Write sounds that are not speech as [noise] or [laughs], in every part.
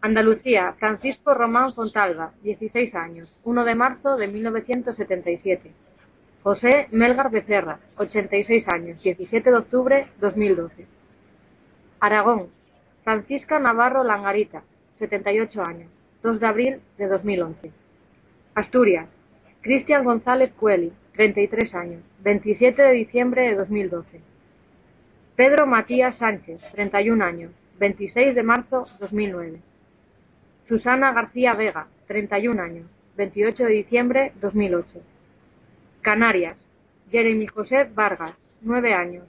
Andalucía, Francisco Román Fontalva, 16 años, 1 de marzo de 1977. José Melgar Becerra, 86 años, 17 de octubre 2012. Aragón, Francisca Navarro Langarita, 78 años, 2 de abril de 2011. Asturias, Cristian González Cueli, 33 años, 27 de diciembre de 2012. Pedro Matías Sánchez, 31 años, 26 de marzo 2009. Susana García Vega, 31 años, 28 de diciembre 2008. Canarias, Jeremy José Vargas, 9 años,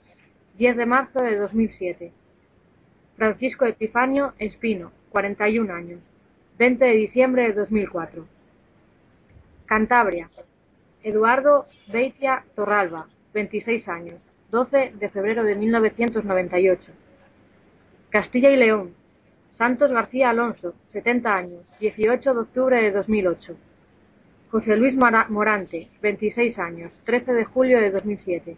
10 de marzo de 2007. Francisco Epifanio Espino, 41 años, 20 de diciembre de 2004. Cantabria, Eduardo Beitia Torralba, 26 años, 12 de febrero de 1998. Castilla y León, Santos García Alonso, 70 años, 18 de octubre de 2008. José Luis Morante, 26 años, 13 de julio de 2007.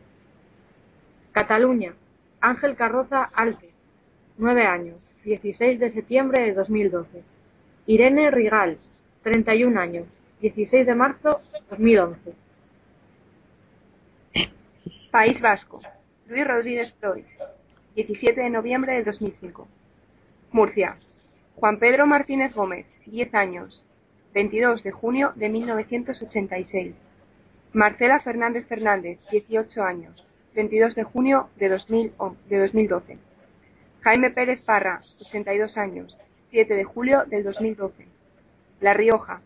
Cataluña, Ángel Carroza Alte, 9 años, 16 de septiembre de 2012. Irene Rigal, 31 años, 16 de marzo de 2011. País Vasco, Luis Rodríguez Flores, 17 de noviembre de 2005. Murcia, Juan Pedro Martínez Gómez, 10 años, 22 de junio de 1986. Marcela Fernández Fernández, 18 años, 22 de junio de, 2012. Jaime Pérez Parra, 82 años, 7 de julio del 2012. La Rioja,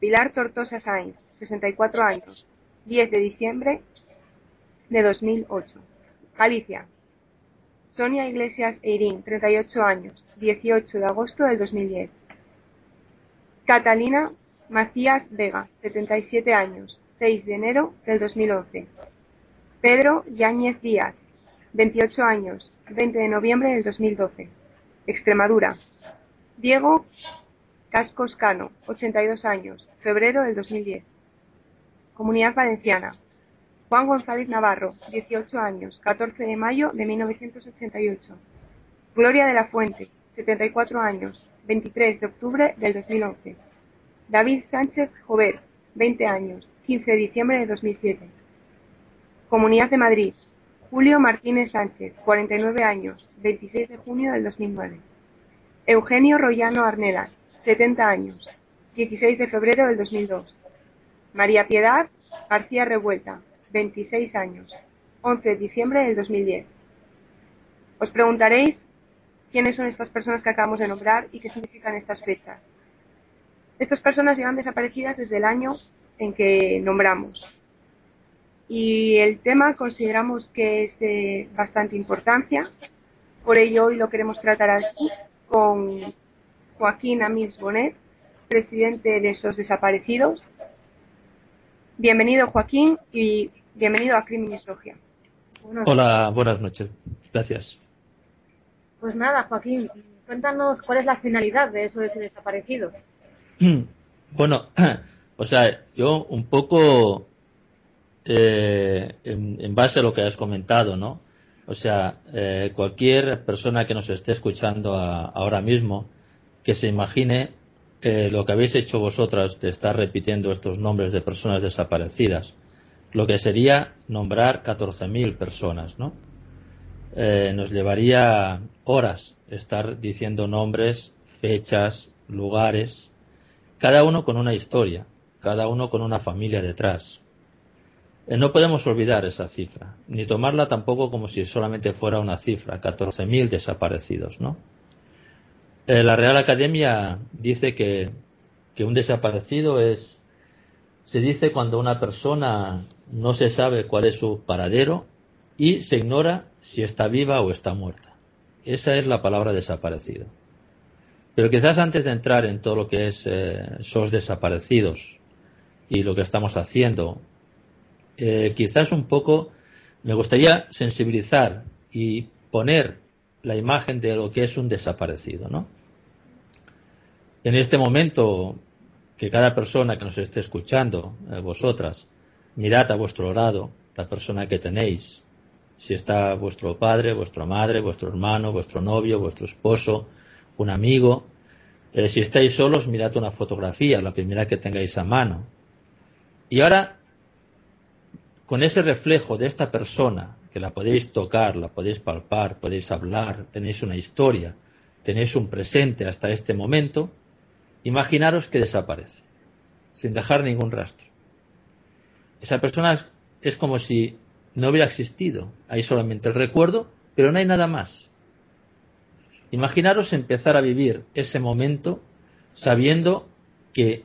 Pilar Tortosa Sainz, 64 años, 10 de diciembre de 2008. Galicia, Sonia Iglesias Eirín, 38 años, 18 de agosto del 2010. Catalina Macías Vega, 77 años, 6 de enero del 2011. Pedro Yáñez Díaz, 28 años, 20 de noviembre del 2012. Extremadura. Diego Cascos Cano, 82 años, febrero del 2010. Comunidad Valenciana. Juan González Navarro, 18 años, 14 de mayo de 1988. Gloria de la Fuente, 74 años, 23 de octubre del 2011. David Sánchez Jover, 20 años, 15 de diciembre de 2007. Comunidad de Madrid. Julio Martínez Sánchez, 49 años, 26 de junio del 2009. Eugenio Royano Arnelas, 70 años, 16 de febrero del 2002. María Piedad García Revuelta, 26 años, 11 de diciembre del 2010. Os preguntaréis quiénes son estas personas que acabamos de nombrar y qué significan estas fechas. Estas personas llevan desaparecidas desde el año en que nombramos. Y el tema consideramos que es de bastante importancia, por ello hoy lo queremos tratar aquí con Joaquín Amils Bonet, presidente de esos desaparecidos. Bienvenido Joaquín y Bienvenido a Criminología. Hola, buenas noches. Gracias. Pues nada, Joaquín, cuéntanos cuál es la finalidad de eso de ese desaparecido. Bueno, [clears throat] o sea, yo un poco eh, en, base a lo que has comentado, ¿no? O sea, eh, cualquier persona que nos esté escuchando ahora mismo, que se imagine eh, lo que habéis hecho vosotras de estar repitiendo estos nombres de personas desaparecidas lo que sería nombrar 14.000 personas, ¿no? Eh, nos llevaría horas estar diciendo nombres, fechas, lugares, cada uno con una historia, cada uno con una familia detrás. Eh, no podemos olvidar esa cifra, ni tomarla tampoco como si solamente fuera una cifra, 14.000 desaparecidos, ¿no? Eh, la Real Academia dice que, un desaparecido es, se dice cuando una persona no se sabe cuál es su paradero y se ignora si está viva o está muerta. Esa es la palabra desaparecido. Pero quizás antes de entrar en todo lo que es eh, esos desaparecidos y lo que estamos haciendo, eh, quizás un poco me gustaría sensibilizar y poner la imagen de lo que es un desaparecido, ¿no? En este momento, que cada persona que nos esté escuchando, eh, vosotras, mirad a vuestro lado la persona que tenéis. Si está vuestro padre, vuestra madre, vuestro hermano, vuestro novio, vuestro esposo, un amigo, Eh, si estáis solos, mirad una fotografía, la primera que tengáis a mano. Y ahora, con ese reflejo de esta persona, que la podéis tocar, la podéis palpar, podéis hablar, tenéis una historia, tenéis un presente hasta este momento, imaginaros que desaparece, sin dejar ningún rastro. Esa persona es, como si no hubiera existido, hay solamente el recuerdo, pero no hay nada más. Imaginaros empezar a vivir ese momento sabiendo que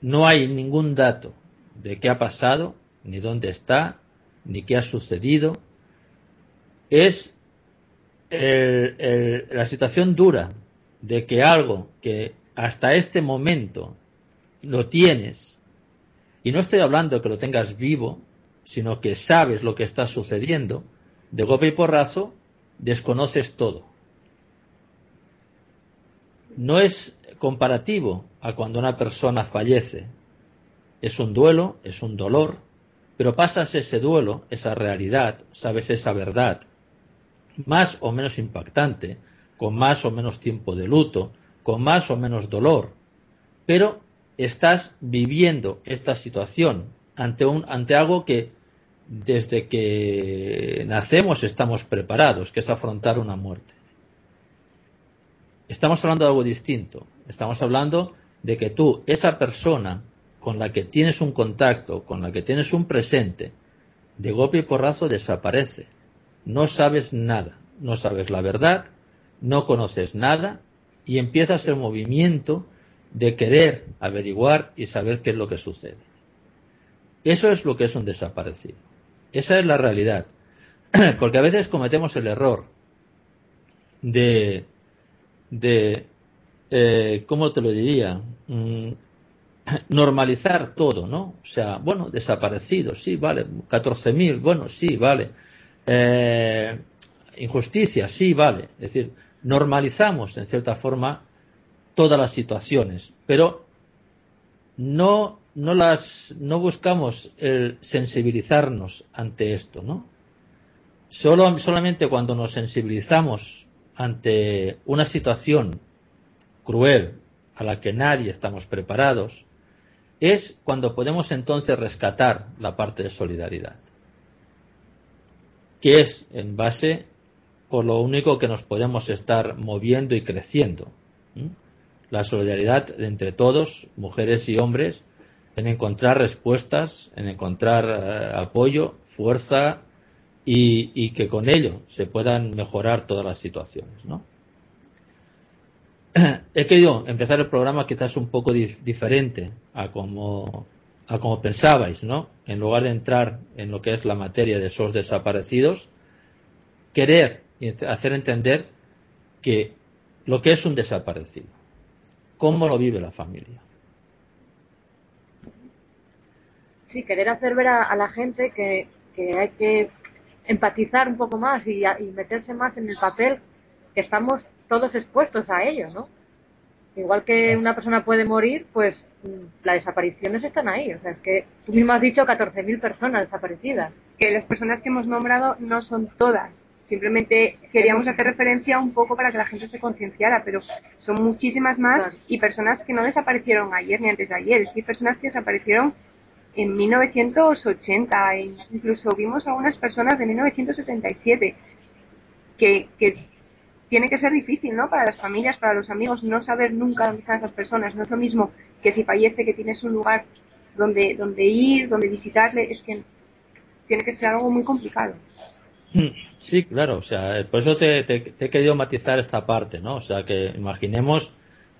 no hay ningún dato de qué ha pasado, ni dónde está, ni qué ha sucedido. Es la situación dura de que algo que hasta este momento lo tienes, y no estoy hablando que lo tengas vivo, sino que sabes lo que está sucediendo, de golpe y porrazo desconoces todo. No es comparativo a cuando una persona fallece. Es un duelo, es un dolor, pero pasas ese duelo, esa realidad, sabes esa verdad, más o menos impactante, con más o menos tiempo de luto, con más o menos dolor, pero estás viviendo esta situación ante, un, ante algo que desde que nacemos estamos preparados, que es afrontar una muerte. Estamos hablando de algo distinto. Estamos hablando de que tú, esa persona con la que tienes un contacto, con la que tienes un presente, de golpe y porrazo desaparece. No sabes nada, no sabes la verdad, no conoces nada y empiezas el movimiento de querer averiguar y saber qué es lo que sucede. Eso es lo que es un desaparecido. Esa es la realidad. [clears throat] Porque a veces cometemos el error de, de eh, ¿cómo te lo diría? Mm, [clears throat] normalizar todo, ¿no? O sea, bueno, desaparecidos, sí, vale. 14.000, bueno, sí, vale. Eh, injusticia, sí, vale. Es decir, normalizamos en cierta forma todas las situaciones, pero no, no las, no buscamos el sensibilizarnos ante esto, ¿no? Solo, solamente cuando nos sensibilizamos ante una situación cruel a la que nadie estamos preparados, es cuando podemos entonces rescatar la parte de solidaridad, que es en base por lo único que nos podemos estar moviendo y creciendo. La solidaridad entre todos, mujeres y hombres, en encontrar respuestas, en encontrar eh, apoyo, fuerza y, que con ello se puedan mejorar todas las situaciones. ¿no? [clears throat] he querido empezar el programa quizás un poco diferente a como, a como pensabais, ¿no? En lugar de entrar en lo que es la materia de esos desaparecidos, querer hacer entender que lo que es un desaparecido, cómo lo vive la familia. Sí, querer hacer ver a, la gente que, hay que empatizar un poco más y, y meterse más en el papel que estamos todos expuestos a ello, ¿no? Igual que una persona puede morir, pues las desapariciones están ahí. O sea, es que tú mismo has dicho 14.000 personas desaparecidas. Que las personas que hemos nombrado no son todas. Simplemente queríamos hacer referencia un poco para que la gente se concienciara, pero son muchísimas más y personas que no desaparecieron ayer ni antes de ayer. Es decir, personas que desaparecieron en 1980 e incluso vimos a unas personas de 1977 que, que tiene que ser difícil, ¿no? Para las familias, para los amigos, no saber nunca dónde están esas personas. No es lo mismo que si fallece, que tienes un lugar donde, donde ir, donde visitarle, es que tiene que ser algo muy complicado. Sí, claro, o sea, por eso te, he querido matizar esta parte, ¿no? O sea, que imaginemos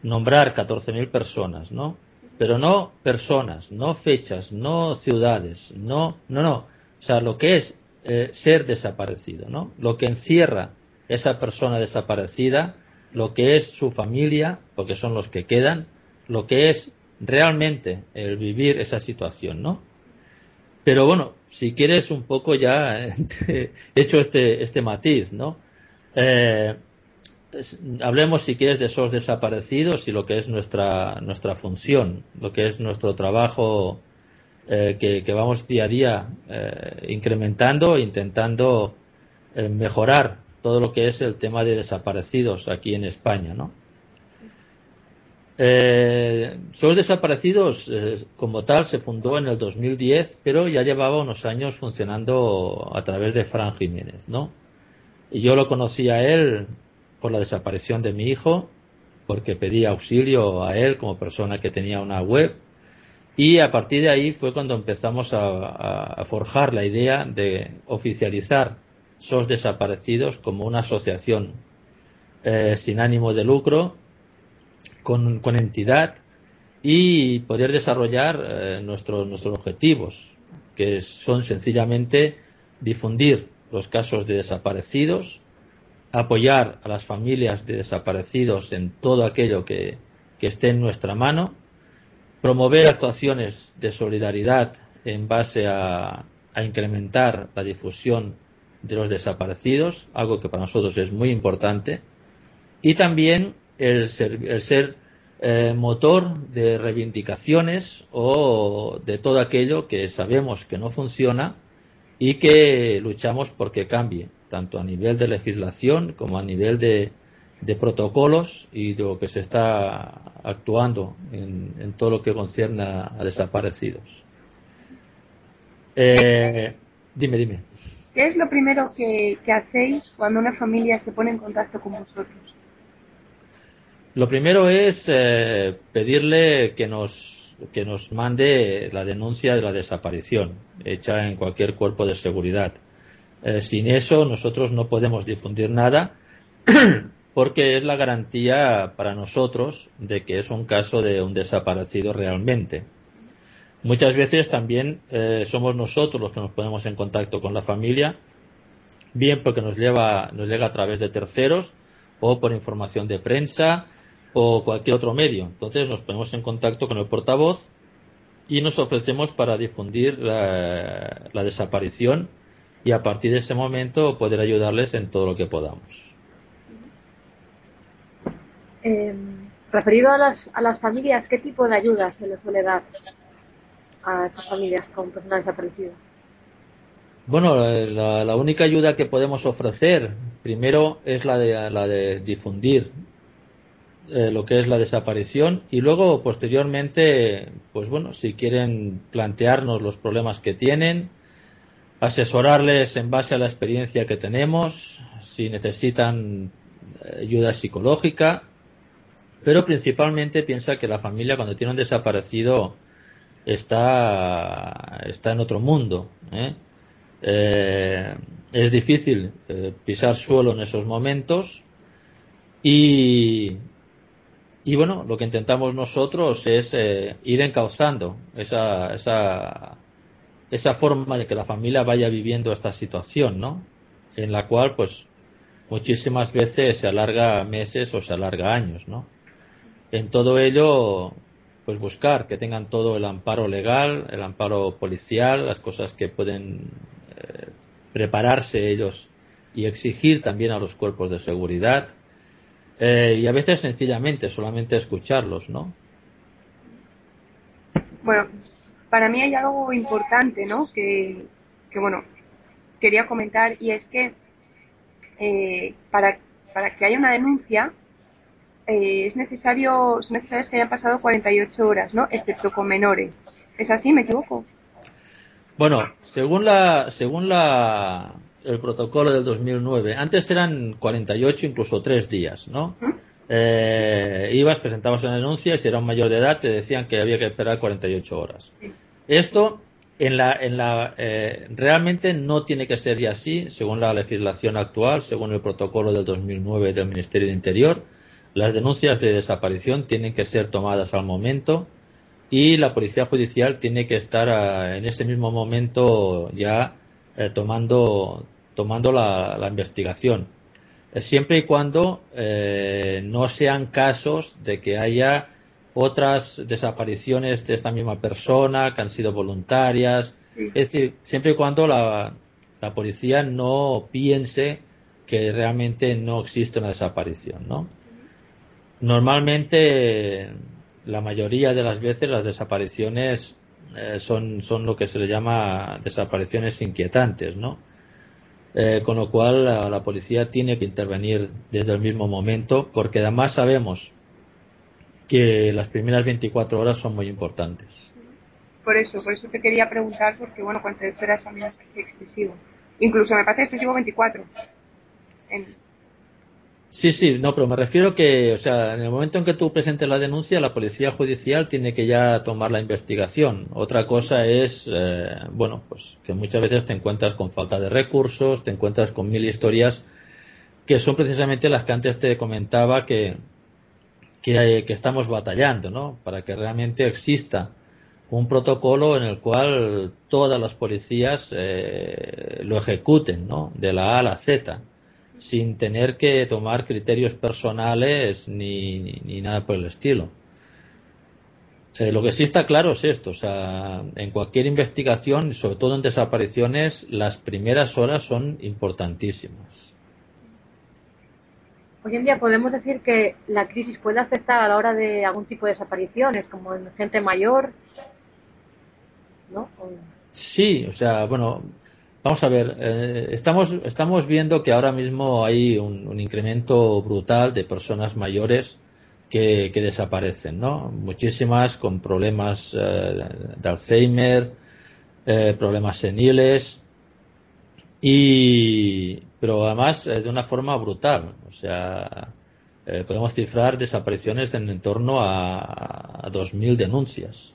nombrar 14.000 personas, ¿no? Pero no personas, no fechas, no ciudades, no, no, no. O sea, lo que es eh, ser desaparecido, ¿no? Lo que encierra esa persona desaparecida, lo que es su familia, porque son los que quedan, lo que es realmente el vivir esa situación, ¿no? Pero bueno, si quieres un poco ya he [laughs] hecho este, este matiz, ¿no? Eh, hablemos si quieres de esos desaparecidos y lo que es nuestra, nuestra función, lo que es nuestro trabajo eh, que, vamos día a día eh, incrementando, intentando mejorar todo lo que es el tema de desaparecidos aquí en España, ¿no? Eh, SOS Desaparecidos, eh, como tal, se fundó en el 2010, pero ya llevaba unos años funcionando a través de Fran Jiménez, ¿no? Y yo lo conocí a él por la desaparición de mi hijo, porque pedí auxilio a él como persona que tenía una web. Y a partir de ahí fue cuando empezamos a, forjar la idea de oficializar SOS Desaparecidos como una asociación eh, sin ánimo de lucro con, entidad y poder desarrollar eh, nuestros, nuestros objetivos, que son sencillamente difundir los casos de desaparecidos, apoyar a las familias de desaparecidos en todo aquello que, esté en nuestra mano, promover actuaciones de solidaridad en base a, a, incrementar la difusión de los desaparecidos, algo que para nosotros es muy importante, y también el ser, eh, motor de reivindicaciones o de todo aquello que sabemos que no funciona y que luchamos porque cambie, tanto a nivel de legislación como a nivel de, protocolos y de lo que se está actuando en, todo lo que concierne a, desaparecidos. Eh, dime, dime. ¿Qué es lo primero que hacéis cuando una familia se pone en contacto con vosotros? Lo primero es eh, pedirle que nos, que nos mande la denuncia de la desaparición hecha en cualquier cuerpo de seguridad. Eh, sin eso nosotros no podemos difundir nada [clears throat] porque es la garantía para nosotros de que es un caso de un desaparecido realmente. Muchas veces también eh, somos nosotros los que nos ponemos en contacto con la familia, bien porque nos, lleva, nos llega a través de terceros o por información de prensa o cualquier otro medio. Entonces nos ponemos en contacto con el portavoz y nos ofrecemos para difundir la, desaparición y a partir de ese momento poder ayudarles en todo lo que podamos. Em, referido a las, a las familias, ¿qué tipo de ayuda se les suele dar a estas familias con personas desaparecidas? Bueno, la, la, única ayuda que podemos ofrecer primero es la de, la de difundir eh, lo que es la desaparición y luego posteriormente, pues bueno, si quieren plantearnos los problemas que tienen, asesorarles en base a la experiencia que tenemos, si necesitan eh, ayuda psicológica, pero principalmente piensa que la familia cuando tiene un desaparecido está, está en otro mundo. ¿eh? es difícil pisar suelo en esos momentos y, y bueno, lo que intentamos nosotros es eh, ir encauzando esa, esa, esa forma de que la familia vaya viviendo esta situación, ¿no? En la cual, pues, muchísimas veces se alarga meses o se alarga años, ¿no? En todo ello, pues buscar que tengan todo el amparo legal, el amparo policial, las cosas que pueden eh, prepararse ellos y exigir también a los cuerpos de seguridad eh, y a veces sencillamente solamente escucharlos, ¿no? Bueno, para mí hay algo importante, ¿no? Que, bueno, quería comentar y es que eh, para, para que haya una denuncia eh, es necesario es necesario que hayan pasado 48 horas, ¿no? Excepto con menores. ¿Es así? ¿Me equivoco? Bueno, según la según la el protocolo del 2009. Antes eran 48, incluso tres días, ¿no? Eh, ibas, presentabas una denuncia y si era un mayor de edad te decían que había que esperar 48 horas. Esto en la, en la, eh, realmente no tiene que ser ya así, según la legislación actual, según el protocolo del 2009 del Ministerio de Interior. Las denuncias de desaparición tienen que ser tomadas al momento y la Policía Judicial tiene que estar ah, en ese mismo momento ya eh, tomando, tomando la, investigación. Siempre y cuando eh, no sean casos de que haya otras desapariciones de esta misma persona que han sido voluntarias. Es decir, siempre y cuando la, la, policía no piense que realmente no existe una desaparición, ¿no? Normalmente, la mayoría de las veces las desapariciones eh, son, son lo que se le llama desapariciones inquietantes, ¿no? Eh, con lo cual la, policía tiene que intervenir desde el mismo momento porque además sabemos que las primeras 24 horas son muy importantes. Por eso, por eso te quería preguntar, porque bueno, 48 horas a mí me parece excesivo. Incluso me parece excesivo 24. Sí, sí, no, pero me refiero que, o sea, en el momento en que tú presentes la denuncia, la policía judicial tiene que ya tomar la investigación. Otra cosa es, eh, bueno, pues que muchas veces te encuentras con falta de recursos, te encuentras con mil historias que son precisamente las que antes te comentaba que, que, que estamos batallando, ¿no? Para que realmente exista un protocolo en el cual todas las policías eh, lo ejecuten, ¿no? De la A a la Z sin tener que tomar criterios personales ni, ni nada por el estilo. Eh, lo que sí está claro es esto, o sea, en cualquier investigación, sobre todo en desapariciones, las primeras horas son importantísimas. Hoy en día podemos decir que la crisis puede afectar a la hora de algún tipo de desapariciones, como en gente mayor, ¿no? Sí, o sea, bueno, Vamos a ver, eh, estamos, estamos viendo que ahora mismo hay un, incremento brutal de personas mayores que, desaparecen, ¿no? Muchísimas con problemas eh, de Alzheimer, eh, problemas seniles, y, pero además de una forma brutal. O sea, podemos cifrar desapariciones en torno a, a 2.000 denuncias.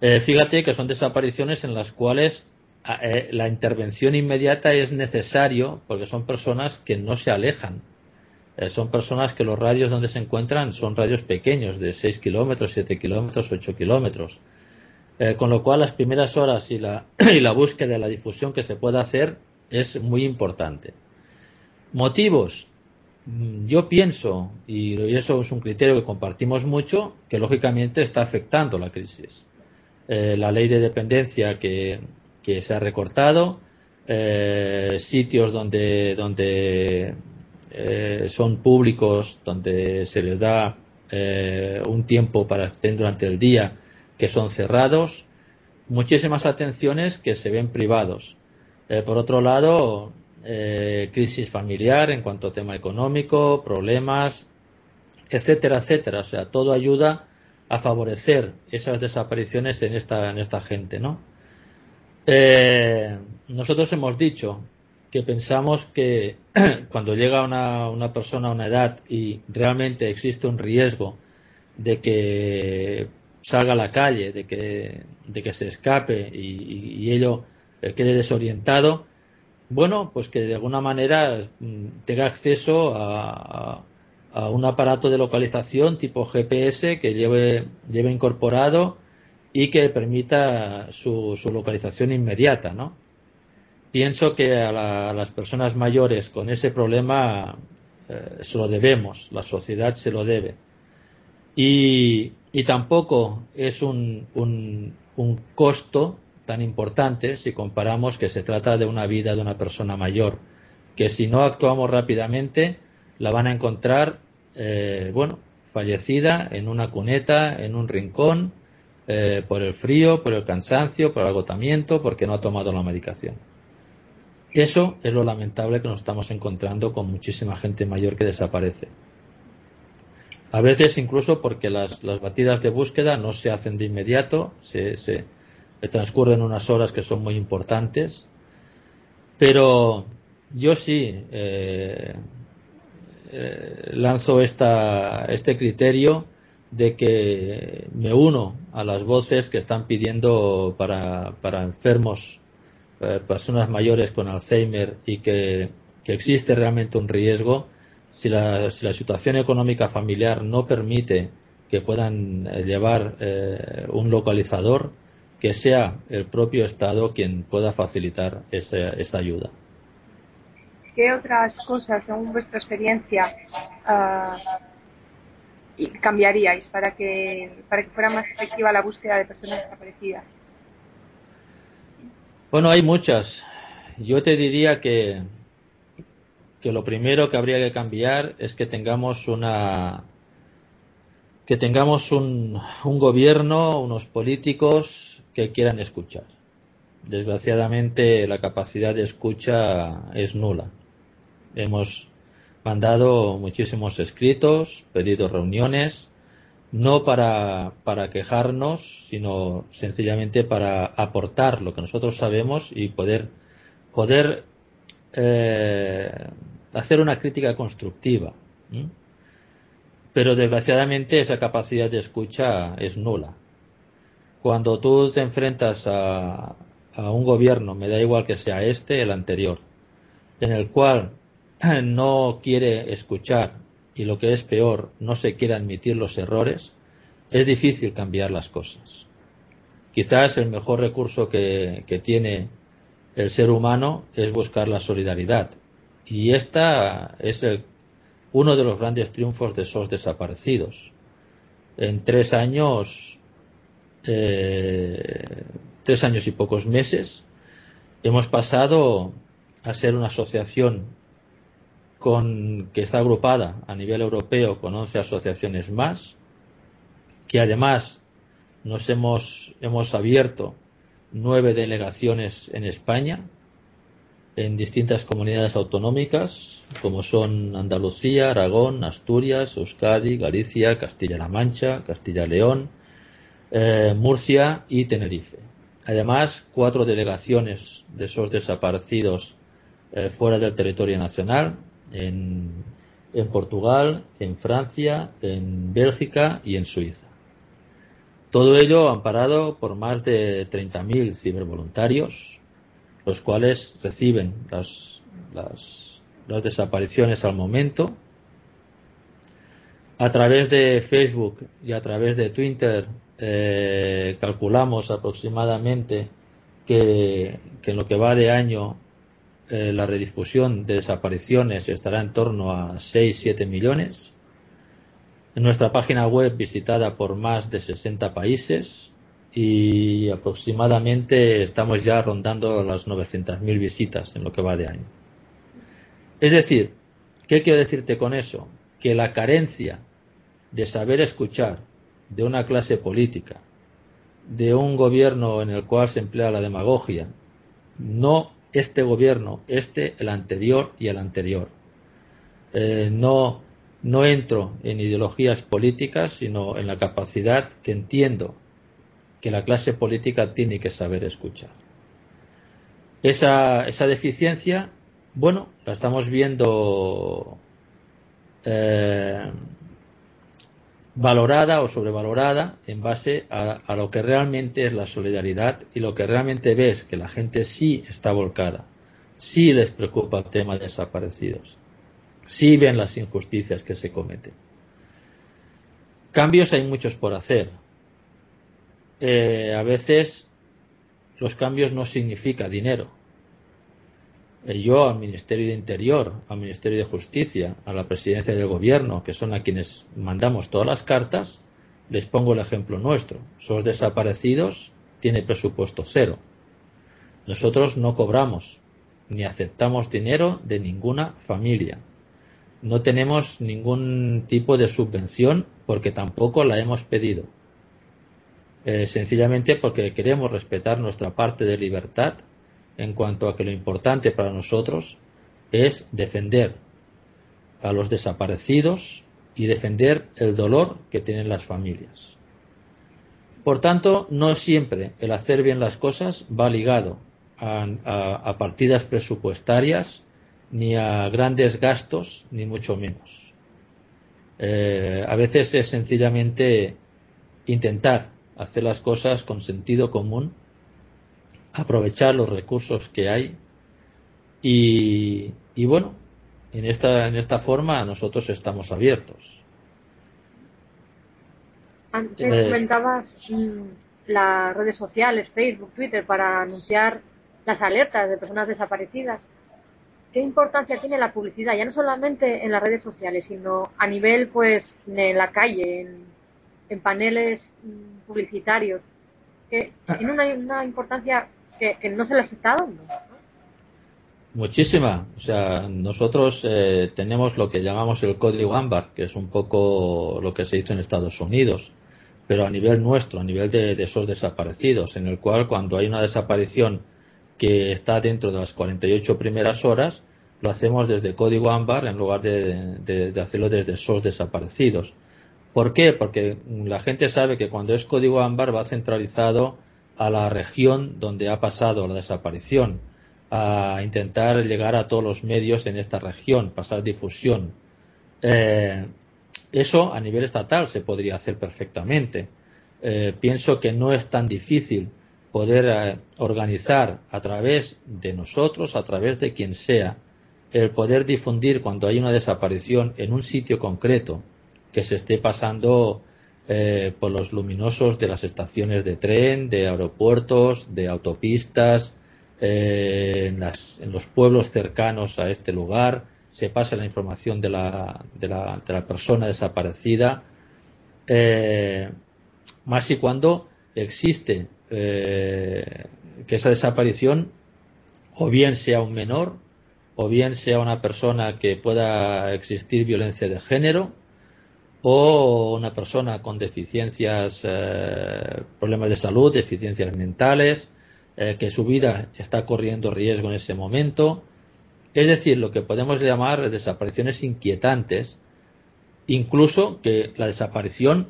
fíjate que son desapariciones en las cuales eh, la intervención inmediata es necesario porque son personas que no se alejan. Eh, son personas que los radios donde se encuentran son radios pequeños, de 6 kilómetros, 7 kilómetros, 8 kilómetros. Eh, con lo cual, las primeras horas y la, [clears throat] y la búsqueda de la difusión que se pueda hacer es muy importante. Motivos. Mm, yo pienso, y eso es un criterio que compartimos mucho, que lógicamente está afectando la crisis. la ley de dependencia que, que se ha recortado, eh, sitios donde, donde eh, son públicos, donde se les da eh, un tiempo para estén durante el día, que son cerrados, muchísimas atenciones que se ven privados. por otro lado, crisis familiar en cuanto a tema económico, problemas, etcétera, etcétera. O sea, todo ayuda a favorecer esas desapariciones en esta, en esta gente, ¿no? Eh, nosotros hemos dicho que pensamos que [clears throat] cuando llega una, una, persona a una edad y realmente existe un riesgo de que salga a la calle, de que, de que se escape y, ello eh, quede desorientado, bueno, pues que de alguna manera mm, tenga acceso a, a, un aparato de localización tipo GPS que lleve, lleve incorporado y que permita su, localización inmediata, ¿no? Pienso que a, las personas mayores con ese problema eh, se lo debemos, la sociedad se lo debe. Y, tampoco es un, un, un costo tan importante si comparamos que se trata de una vida de una persona mayor, que si no actuamos rápidamente la van a encontrar, eh, bueno, fallecida en una cuneta, en un rincón, eh, por el frío, por el cansancio, por el agotamiento, porque no ha tomado la medicación. Eso es lo lamentable que nos estamos encontrando con muchísima gente mayor que desaparece. A veces incluso porque las, batidas de búsqueda no se hacen de inmediato, se, transcurren unas horas que son muy importantes, pero yo sí eh, eh, lanzo esta, este criterio de que me uno a las voces que están pidiendo para, para enfermos, eh, personas mayores con Alzheimer y que, existe realmente un riesgo si la, si la, situación económica familiar no permite que puedan eh, llevar eh, un localizador, que sea el propio Estado quien pueda facilitar esa, ayuda. ¿Qué otras cosas, según vuestra experiencia, ah, cambiaríais para que, para que fuera más efectiva la búsqueda de personas desaparecidas? Bueno, hay muchas. Yo te diría que, que lo primero que habría que cambiar es que tengamos una que tengamos un, un gobierno, unos políticos que quieran escuchar. Desgraciadamente la capacidad de escucha es nula. Hemos mandado muchísimos escritos, pedido reuniones, no para, para quejarnos, sino sencillamente para aportar lo que nosotros sabemos y poder, poder eh, hacer una crítica constructiva. Pero desgraciadamente esa capacidad de escucha es nula. Cuando tú te enfrentas a, a un gobierno, me da igual que sea este, el anterior, en el cual [clears throat] no quiere escuchar y lo que es peor, no se quiere admitir los errores, es difícil cambiar las cosas. Quizás el mejor recurso que, tiene el ser humano es buscar la solidaridad. Y esta es uno de los grandes triunfos de esos desaparecidos. En tres años, eh, tres años y pocos meses, hemos pasado a ser una asociación con, que está agrupada a nivel europeo con 11 asociaciones más, que además nos hemos, hemos abierto nueve delegaciones en España, en distintas comunidades autonómicas, como son Andalucía, Aragón, Asturias, Euskadi, Galicia, Castilla-La Mancha, Castilla-León, eh, Murcia y Tenerife. Además, cuatro delegaciones de esos desaparecidos eh, fuera del territorio nacional, en, Portugal, en Francia, en Bélgica y en Suiza. Todo ello amparado por más de 30.000 cibervoluntarios, los cuales reciben las, las, desapariciones al momento. A través de Facebook y a través de Twitter eh, calculamos aproximadamente que, que en lo que va de año eh, la redifusión de desapariciones estará en torno a 6-7 millones. En nuestra página web visitada por más de 60 países y aproximadamente estamos ya rondando las 900.000 visitas en lo que va de año. Es decir, ¿qué quiero decirte con eso? Que la carencia de saber escuchar de una clase política, de un gobierno en el cual se emplea la demagogia, no este gobierno, este, el anterior y el anterior. Eh, no, no entro en ideologías políticas, sino en la capacidad que entiendo que la clase política tiene que saber escuchar. Esa, esa deficiencia, bueno, la estamos viendo eh, valorada o sobrevalorada en base a, lo que realmente es la solidaridad y lo que realmente ves que la gente sí está volcada, sí les preocupa el tema de desaparecidos, sí ven las injusticias que se cometen. Cambios hay muchos por hacer. Eh, a veces los cambios no significa dinero yo al Ministerio de Interior, al Ministerio de Justicia, a la Presidencia del Gobierno, que son a quienes mandamos todas las cartas, les pongo el ejemplo nuestro. Sos desaparecidos, tiene presupuesto cero. Nosotros no cobramos ni aceptamos dinero de ninguna familia. No tenemos ningún tipo de subvención porque tampoco la hemos pedido. Eh, sencillamente porque queremos respetar nuestra parte de libertad en cuanto a que lo importante para nosotros es defender a los desaparecidos y defender el dolor que tienen las familias. Por tanto, no siempre el hacer bien las cosas va ligado a, partidas presupuestarias ni a grandes gastos, ni mucho menos. Eh, a veces es sencillamente intentar hacer las cosas con sentido común aprovechar los recursos que hay y, bueno, en esta, en esta forma nosotros estamos abiertos. Antes eh, comentabas mm, las redes sociales, Facebook, Twitter, para anunciar las alertas de personas desaparecidas. ¿Qué importancia tiene la publicidad? Ya no solamente en las redes sociales, sino a nivel, pues, en la calle, en, paneles mm, publicitarios. Que ah. tiene una, una importancia que, no se les está dando. Muchísima. O sea, nosotros eh, tenemos lo que llamamos el código ámbar, que es un poco lo que se hizo en Estados Unidos, pero a nivel nuestro, a nivel de, esos desaparecidos, en el cual cuando hay una desaparición que está dentro de las 48 primeras horas, lo hacemos desde código ámbar en lugar de, de hacerlo desde esos desaparecidos, ¿Por qué? Porque la gente sabe que cuando es código ámbar va centralizado a la región donde ha pasado la desaparición, a intentar llegar a todos los medios en esta región, pasar difusión. Eh, eso a nivel estatal se podría hacer perfectamente. Eh, pienso que no es tan difícil poder eh, organizar a través de nosotros, a través de quien sea, el poder difundir cuando hay una desaparición en un sitio concreto que se esté pasando eh, por los luminosos de las estaciones de tren, de aeropuertos, de autopistas, en, los pueblos cercanos a este lugar, se pasa la información de la, persona desaparecida, más y cuando existe eh, que esa desaparición o bien sea un menor o bien sea una persona que pueda existir violencia de género o una persona con deficiencias, eh, problemas de salud, deficiencias mentales, eh, que su vida está corriendo riesgo en ese momento. Es decir, lo que podemos llamar desapariciones inquietantes, incluso que la desaparición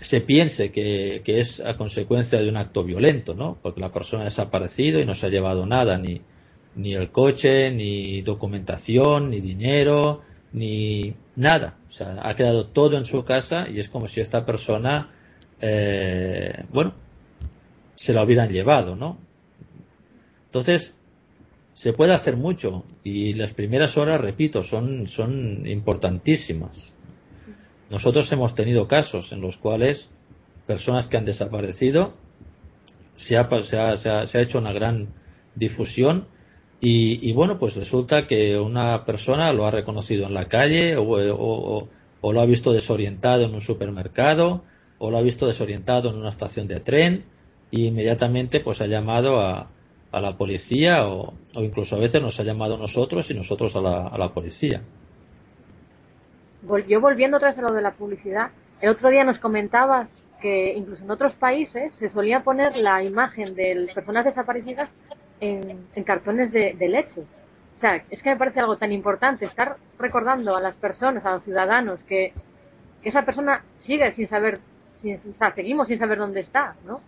se piense que, es a consecuencia de un acto violento, ¿no? Porque la persona ha desaparecido y no se ha llevado nada, ni, ni el coche, ni documentación, ni dinero, ni nada. O sea, ha quedado todo en su casa y es como si esta persona, eh, bueno, se la hubieran llevado, ¿no? Entonces, se puede hacer mucho y las primeras horas, repito, son, son importantísimas. Nosotros hemos tenido casos en los cuales personas que han desaparecido se ha, se hecho una gran difusión y, bueno, pues resulta que una persona lo ha reconocido en la calle o, lo ha visto desorientado en un supermercado o lo ha visto desorientado en una estación de tren y inmediatamente pues ha llamado a, la policía o, incluso a veces nos ha llamado a nosotros y nosotros a la policía. Yo volviendo otra vez a lo de la publicidad, el otro día nos comentabas que incluso en otros países se solía poner la imagen de personas desaparecidas en, cartones de, leche. O sea, es que me parece algo tan importante estar recordando a las personas, a los ciudadanos, que, esa persona sigue sin saber, sin, o sea, seguimos sin saber dónde está, ¿no?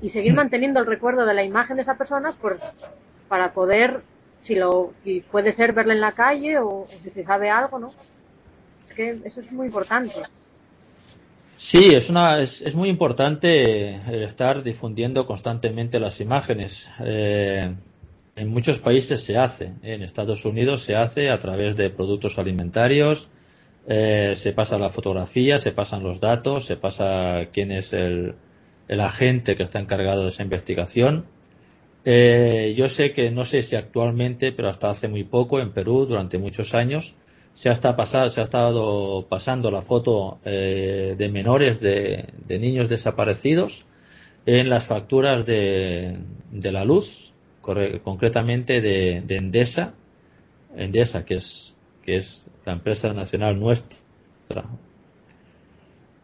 Y seguir manteniendo el recuerdo de la imagen de esa persona por, para poder, si lo, si puede ser verla en la calle o, o si se sabe algo, ¿no? eso es muy importante. Sí, es, una, es, muy importante eh, estar difundiendo constantemente las imágenes. Eh, en muchos países se hace. En Estados Unidos se hace a través de productos alimentarios. Eh, se pasa la fotografía, se pasan los datos, se pasa quién es el, el agente que está encargado de esa investigación. yo sé que no sé si actualmente, pero hasta hace muy poco en Perú, durante muchos años, se ha, estado, pasando la foto eh, de menores de, niños desaparecidos en las facturas de, la luz, concretamente de, Endesa, Endesa que es, la empresa nacional nuestra,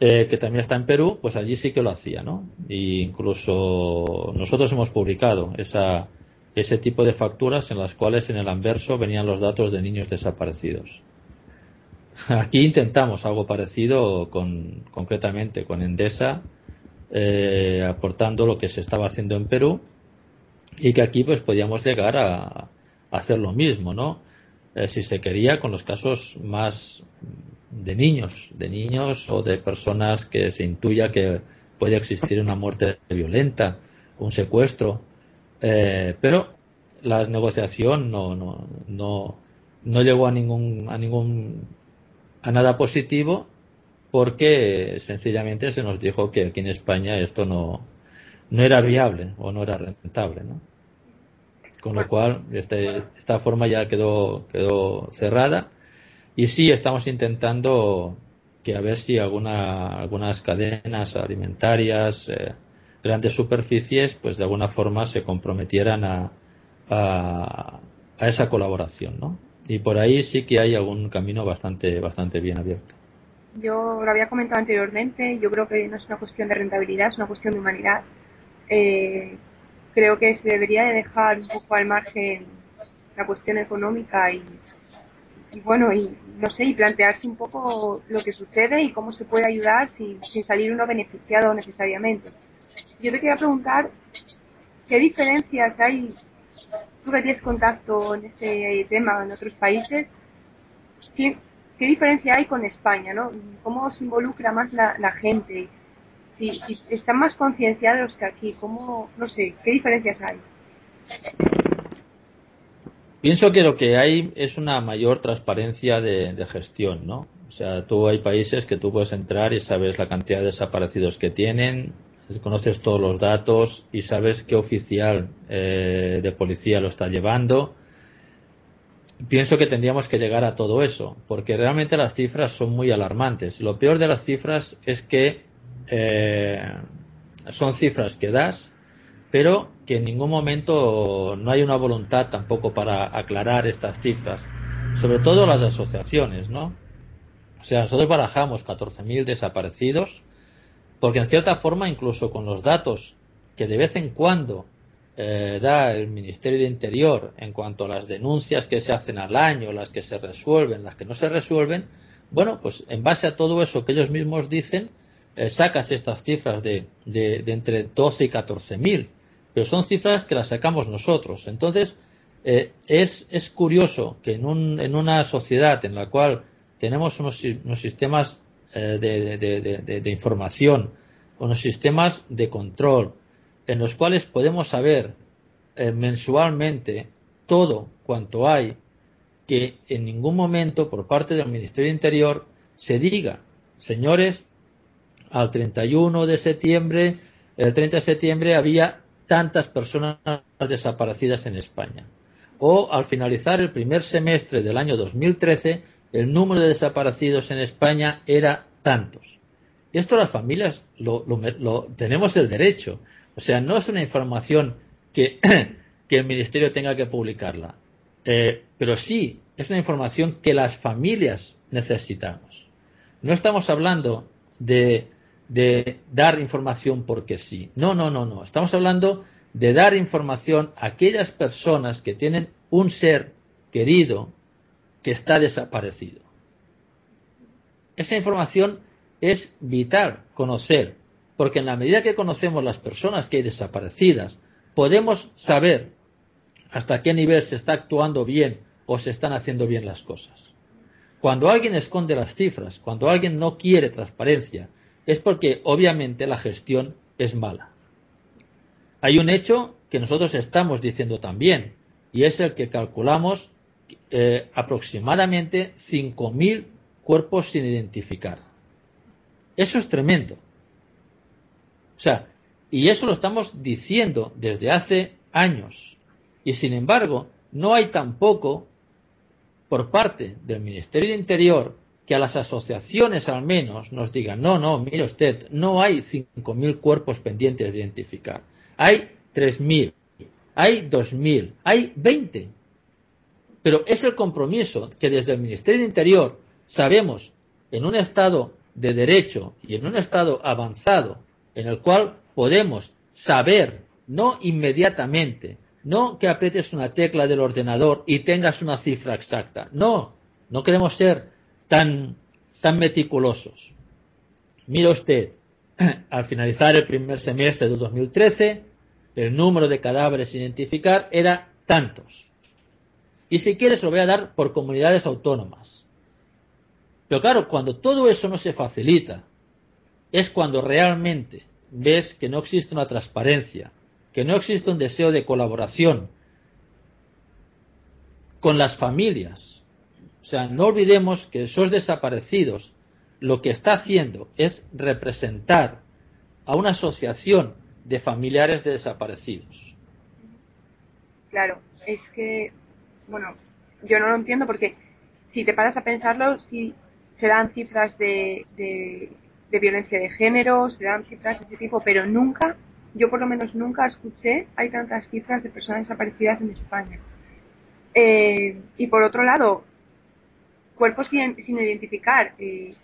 eh, que también está en Perú, pues allí sí que lo hacía, ¿no? Y incluso nosotros hemos publicado esa, ese tipo de facturas en las cuales en el anverso venían los datos de niños desaparecidos. [laughs] Aquí intentamos algo parecido con, concretamente con Endesa, eh, aportando lo que se estaba haciendo en Perú y que aquí pues podíamos llegar a, hacer lo mismo, ¿no? Eh, si se quería con los casos más de niños, de niños o de personas que se intuya que puede existir una muerte violenta, un secuestro, eh, pero la negociación no, no, no, no llegó a ningún, a ningún a nada positivo porque sencillamente se nos dijo que aquí en España esto no, no era viable o no era rentable, ¿no? Con lo cual, este, esta forma ya quedó, quedó cerrada. Y sí, estamos intentando que a ver si alguna, algunas cadenas alimentarias, eh, grandes superficies, pues de alguna forma se comprometieran a, a, a esa colaboración, ¿no? Y por ahí sí que hay algún camino bastante, bastante bien abierto. Yo lo había comentado anteriormente, yo creo que no es una cuestión de rentabilidad, es una cuestión de humanidad. Eh, creo que se debería de dejar un poco al margen la cuestión económica y, bueno, y no sé, y plantearse un poco lo que sucede y cómo se puede ayudar sin, sin salir uno beneficiado necesariamente. Yo te quería preguntar, ¿qué diferencias hay? Tú tienes contacto en este tema en otros países, ¿qué, diferencia hay con España? ¿no? ¿Cómo se involucra más la, gente? Si, están más concienciados que aquí, ¿cómo, no sé, qué diferencias hay? Pienso que lo que hay es una mayor transparencia de, de, gestión, ¿no? O sea, tú hay países que tú puedes entrar y sabes la cantidad de desaparecidos que tienen, conoces todos los datos y sabes qué oficial eh, de policía lo está llevando. Pienso que tendríamos que llegar a todo eso, porque realmente las cifras son muy alarmantes. Lo peor de las cifras es que eh, son cifras que das, pero que en ningún momento no hay una voluntad tampoco para aclarar estas cifras, sobre todo las asociaciones, ¿no? O sea, nosotros barajamos 14.000 desaparecidos, porque en cierta forma, incluso con los datos que de vez en cuando eh, da el Ministerio de Interior en cuanto a las denuncias que se hacen al año, las que se resuelven, las que no se resuelven, bueno, pues en base a todo eso que ellos mismos dicen, eh, sacas estas cifras de, de, entre 12 y 14 mil, pero son cifras que las sacamos nosotros. Entonces, eh, es, es, curioso que en, un, en, una sociedad en la cual tenemos unos, unos sistemas eh, de, de, información, unos sistemas de control, en los cuales podemos saber eh, mensualmente todo cuanto hay, que en ningún momento por parte del Ministerio de Interior se diga, señores, al 31 de septiembre, el 30 de septiembre había tantas personas desaparecidas en España. O al finalizar el primer semestre del año 2013, el número de desaparecidos en España era tantos. Esto las familias lo, tenemos el derecho. O sea, no es una información que, [clears throat] que el Ministerio tenga que publicarla. Eh, pero sí es una información que las familias necesitamos. No estamos hablando de, de dar información porque sí. No, no, no, no. Estamos hablando de dar información a aquellas personas que tienen un ser querido que está desaparecido. Esa información es vital conocer, porque en la medida que conocemos las personas que hay desaparecidas, podemos saber hasta qué nivel se está actuando bien o se están haciendo bien las cosas. Cuando alguien esconde las cifras, cuando alguien no quiere transparencia, es porque obviamente la gestión es mala. Hay un hecho que nosotros estamos diciendo también, y es el que calculamos eh, aproximadamente 5.000 cuerpos sin identificar. Eso es tremendo. O sea, y eso lo estamos diciendo desde hace años. Y sin embargo, no hay tampoco por parte del Ministerio de Interior que a las asociaciones al menos nos digan, no, no, mire usted, no hay 5.000 cuerpos pendientes de identificar. Hay 3.000, hay 2.000, hay 20. Pero es el compromiso que desde el Ministerio de Interior sabemos en un Estado de derecho y en un Estado avanzado en el cual podemos saber, no inmediatamente, no que aprietes una tecla del ordenador y tengas una cifra exacta. No, no queremos ser tan, tan meticulosos. Mira usted, [clears throat] al finalizar el primer semestre de 2013, el número de cadáveres identificar era tantos. Y si quieres lo voy a dar por comunidades autónomas. Pero claro, cuando todo eso no se facilita, es cuando realmente ves que no existe una transparencia, que no existe un deseo de colaboración con las familias. O sea, no olvidemos que esos desaparecidos lo que está haciendo es representar a una asociación de familiares de desaparecidos. Claro, es que bueno, yo no lo entiendo porque si te paras a pensarlo, si se dan cifras de, de, violencia de género, se dan cifras de ese tipo, pero nunca, yo por lo menos nunca escuché, hay tantas cifras de personas desaparecidas en España. Eh, y por otro lado, cuerpos sin, sin identificar. Eh,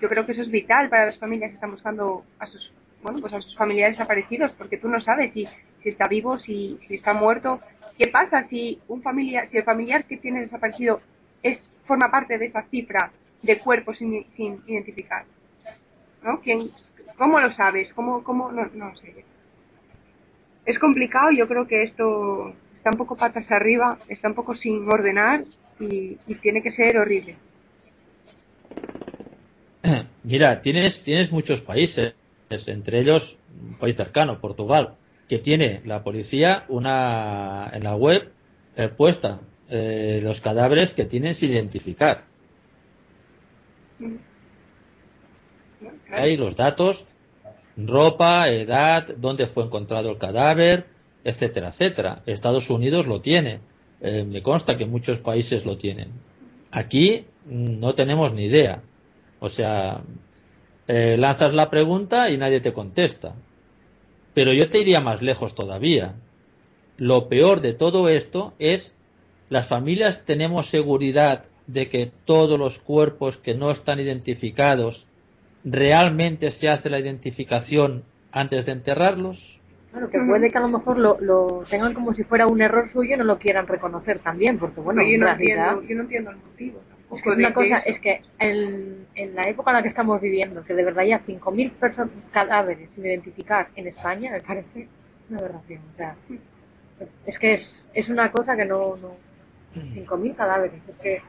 yo creo que eso es vital para las familias que están buscando a sus, bueno, pues a sus familiares desaparecidos, porque tú no sabes si, si está vivo, si, si está muerto, ¿Qué pasa si un familiar, si el familiar que tiene desaparecido es forma parte de esa cifra de cuerpos sin, identificar? ¿No? ¿Quién, ¿Cómo lo sabes? ¿Cómo, cómo? No, no sé. Es complicado, yo creo que esto está un poco patas arriba, está un poco sin ordenar y, y tiene que ser horrible. [clears throat] Mira, tienes, tienes muchos países, entre ellos un país cercano, Portugal, que tiene la policía una en la web eh, puesta eh, los cadáveres que tienen sin identificar. Hay los datos, ropa, edad, dónde fue encontrado el cadáver, etcétera, etcétera. Estados Unidos lo tiene. Eh, me consta que muchos países lo tienen. Aquí mm, no tenemos ni idea. O sea, lanzas la pregunta y nadie te contesta. Pero yo te iría más lejos todavía. Lo peor de todo esto es las familias tenemos seguridad de que todos los cuerpos que no están identificados realmente se hace la identificación antes de enterrarlos. Claro, que puede que a lo mejor lo, lo tengan como si fuera un error suyo y no lo quieran reconocer también, porque bueno, yo, no en entiendo, yo no entiendo el motivo. Es que tampoco de- una de cosa eso. es que en, en la época en la que estamos viviendo, que de verdad haya 5.000 personas cadáveres sin identificar en España, me parece una aberración. O sea, es que es, es una cosa que no... no 5.000 cadáveres, es que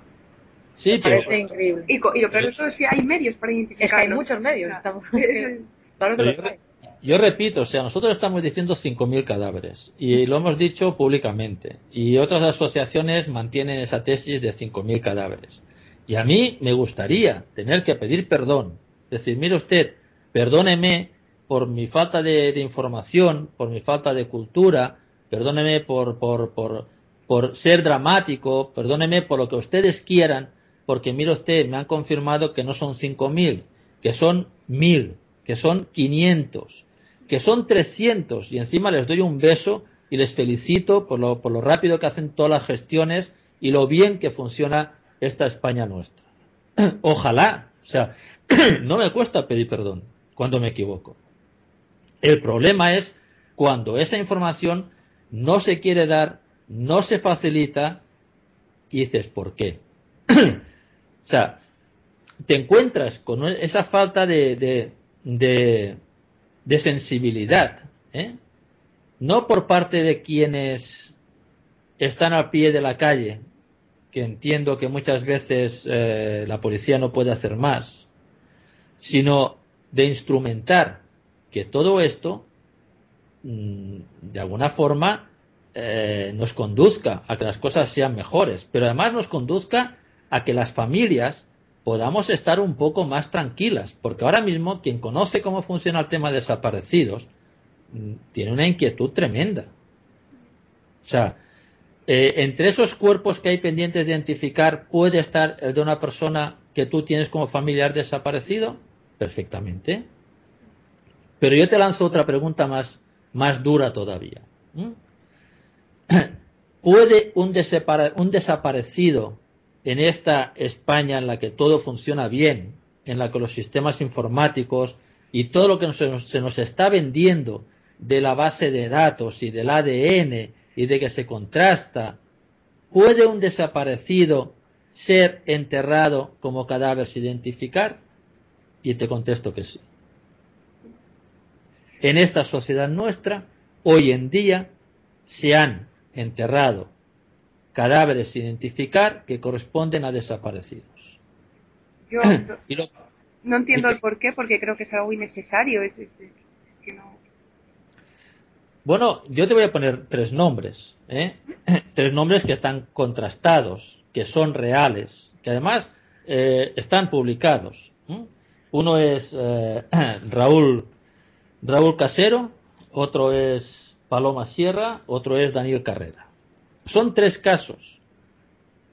Sí, me pero, parece increíble. Y, co- y lo peor de todo es que hay medios para Es que hay muchos medios. Estamos, [laughs] es- claro que hay. Yo repito, o sea, nosotros estamos diciendo 5.000 cadáveres y lo hemos dicho públicamente y otras asociaciones mantienen esa tesis de 5.000 cadáveres. Y a mí me gustaría tener que pedir perdón, decir, mire usted, perdóneme por mi falta de, información, por mi falta de cultura, perdóneme por, por, por, por ser dramático, perdóneme por lo que ustedes quieran, porque mire usted, me han confirmado que no son 5.000, que son 1.000, que son 500, que son 300 y encima les doy un beso y les felicito por lo, por lo rápido que hacen todas las gestiones y lo bien que funciona esta España nuestra. [clears throat] Ojalá, o sea, [clears throat] no me cuesta pedir perdón cuando me equivoco. El problema es cuando esa información no se quiere dar, no se facilita y dices, ¿por qué? [clears throat] o sea, te encuentras con esa falta de, de sensibilidad, ¿eh? no por parte de quienes están al pie de la calle, que entiendo que muchas veces eh, la policía no puede hacer más, sino de instrumentar que todo esto, mm, de alguna forma, eh, nos conduzca a que las cosas sean mejores, pero además nos conduzca a que las familias podamos estar un poco más tranquilas, porque ahora mismo quien conoce cómo funciona el tema de desaparecidos mm, tiene una inquietud tremenda. O sea, eh, entre esos cuerpos que hay pendientes de identificar, ¿puede estar el de una persona que tú tienes como familiar desaparecido? Perfectamente. Pero yo te lanzo otra pregunta más, más dura todavía. [clears throat] ¿Puede un, un desaparecido en esta España en la que todo funciona bien, en la que los sistemas informáticos y todo lo que se nos está vendiendo de la base de datos y del ADN y de que se contrasta, ¿puede un desaparecido ser enterrado como cadáver sin identificar? Y te contesto que sí. En esta sociedad nuestra, hoy en día, se han enterrado cadáveres sin identificar que corresponden a desaparecidos. Yo [clears throat] no, Y lo- no entiendo el por qué, porque creo que es algo innecesario. Es, es- es que no. Bueno, yo te voy a poner tres nombres, ¿eh? [clears throat] tres nombres que están contrastados, que son reales, que además eh, están publicados. Uno es eh, [clears throat] Raúl Raúl Casero, otro es Paloma Sierra, otro es Daniel Carrera. Son tres casos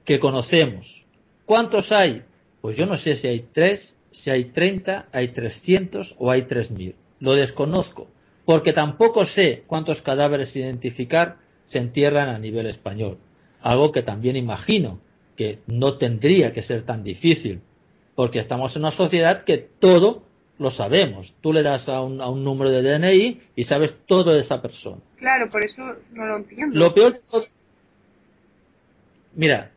que conocemos. ¿Cuántos hay? Pues yo no sé si hay tres, si hay 30, hay 300 o hay 3000. Lo desconozco, porque tampoco sé cuántos cadáveres identificar se entierran a nivel español. Algo que también imagino que no tendría que ser tan difícil, porque estamos en una sociedad que todo lo sabemos. Tú le das a un, a un número de DNI y sabes todo de esa persona. Claro, por eso no lo entiendo. Lo peor de todo. Mira,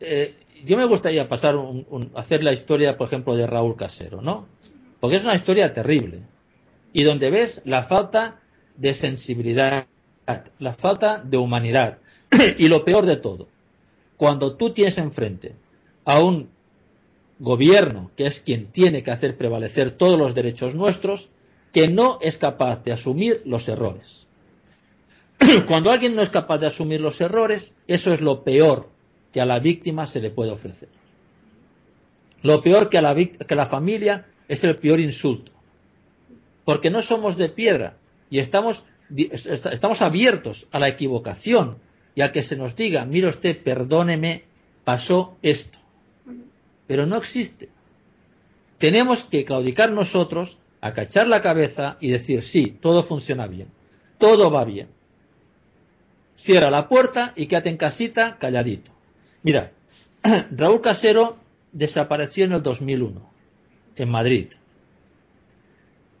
eh, yo me gustaría pasar un, hacer la historia, por ejemplo, de Raúl Casero, ¿no? Porque es una historia terrible y donde ves la falta de sensibilidad, la falta de humanidad [clears throat] y lo peor de todo, cuando tú tienes enfrente a un gobierno que es quien tiene que hacer prevalecer todos los derechos nuestros, que no es capaz de asumir los errores. [coughs] Cuando alguien no es capaz de asumir los errores, eso es lo peor que a la víctima se le puede ofrecer. Lo peor que a la, que la familia es el peor insulto. Porque no somos de piedra y estamos, estamos abiertos a la equivocación y a que se nos diga, mire usted, perdóneme, pasó esto. Pero no existe. Tenemos que claudicar nosotros, acachar la cabeza y decir, sí, todo funciona bien, todo va bien. Cierra la puerta y quédate en casita calladito. Mira, [clears throat] Raúl Casero desapareció en el 2001, en Madrid.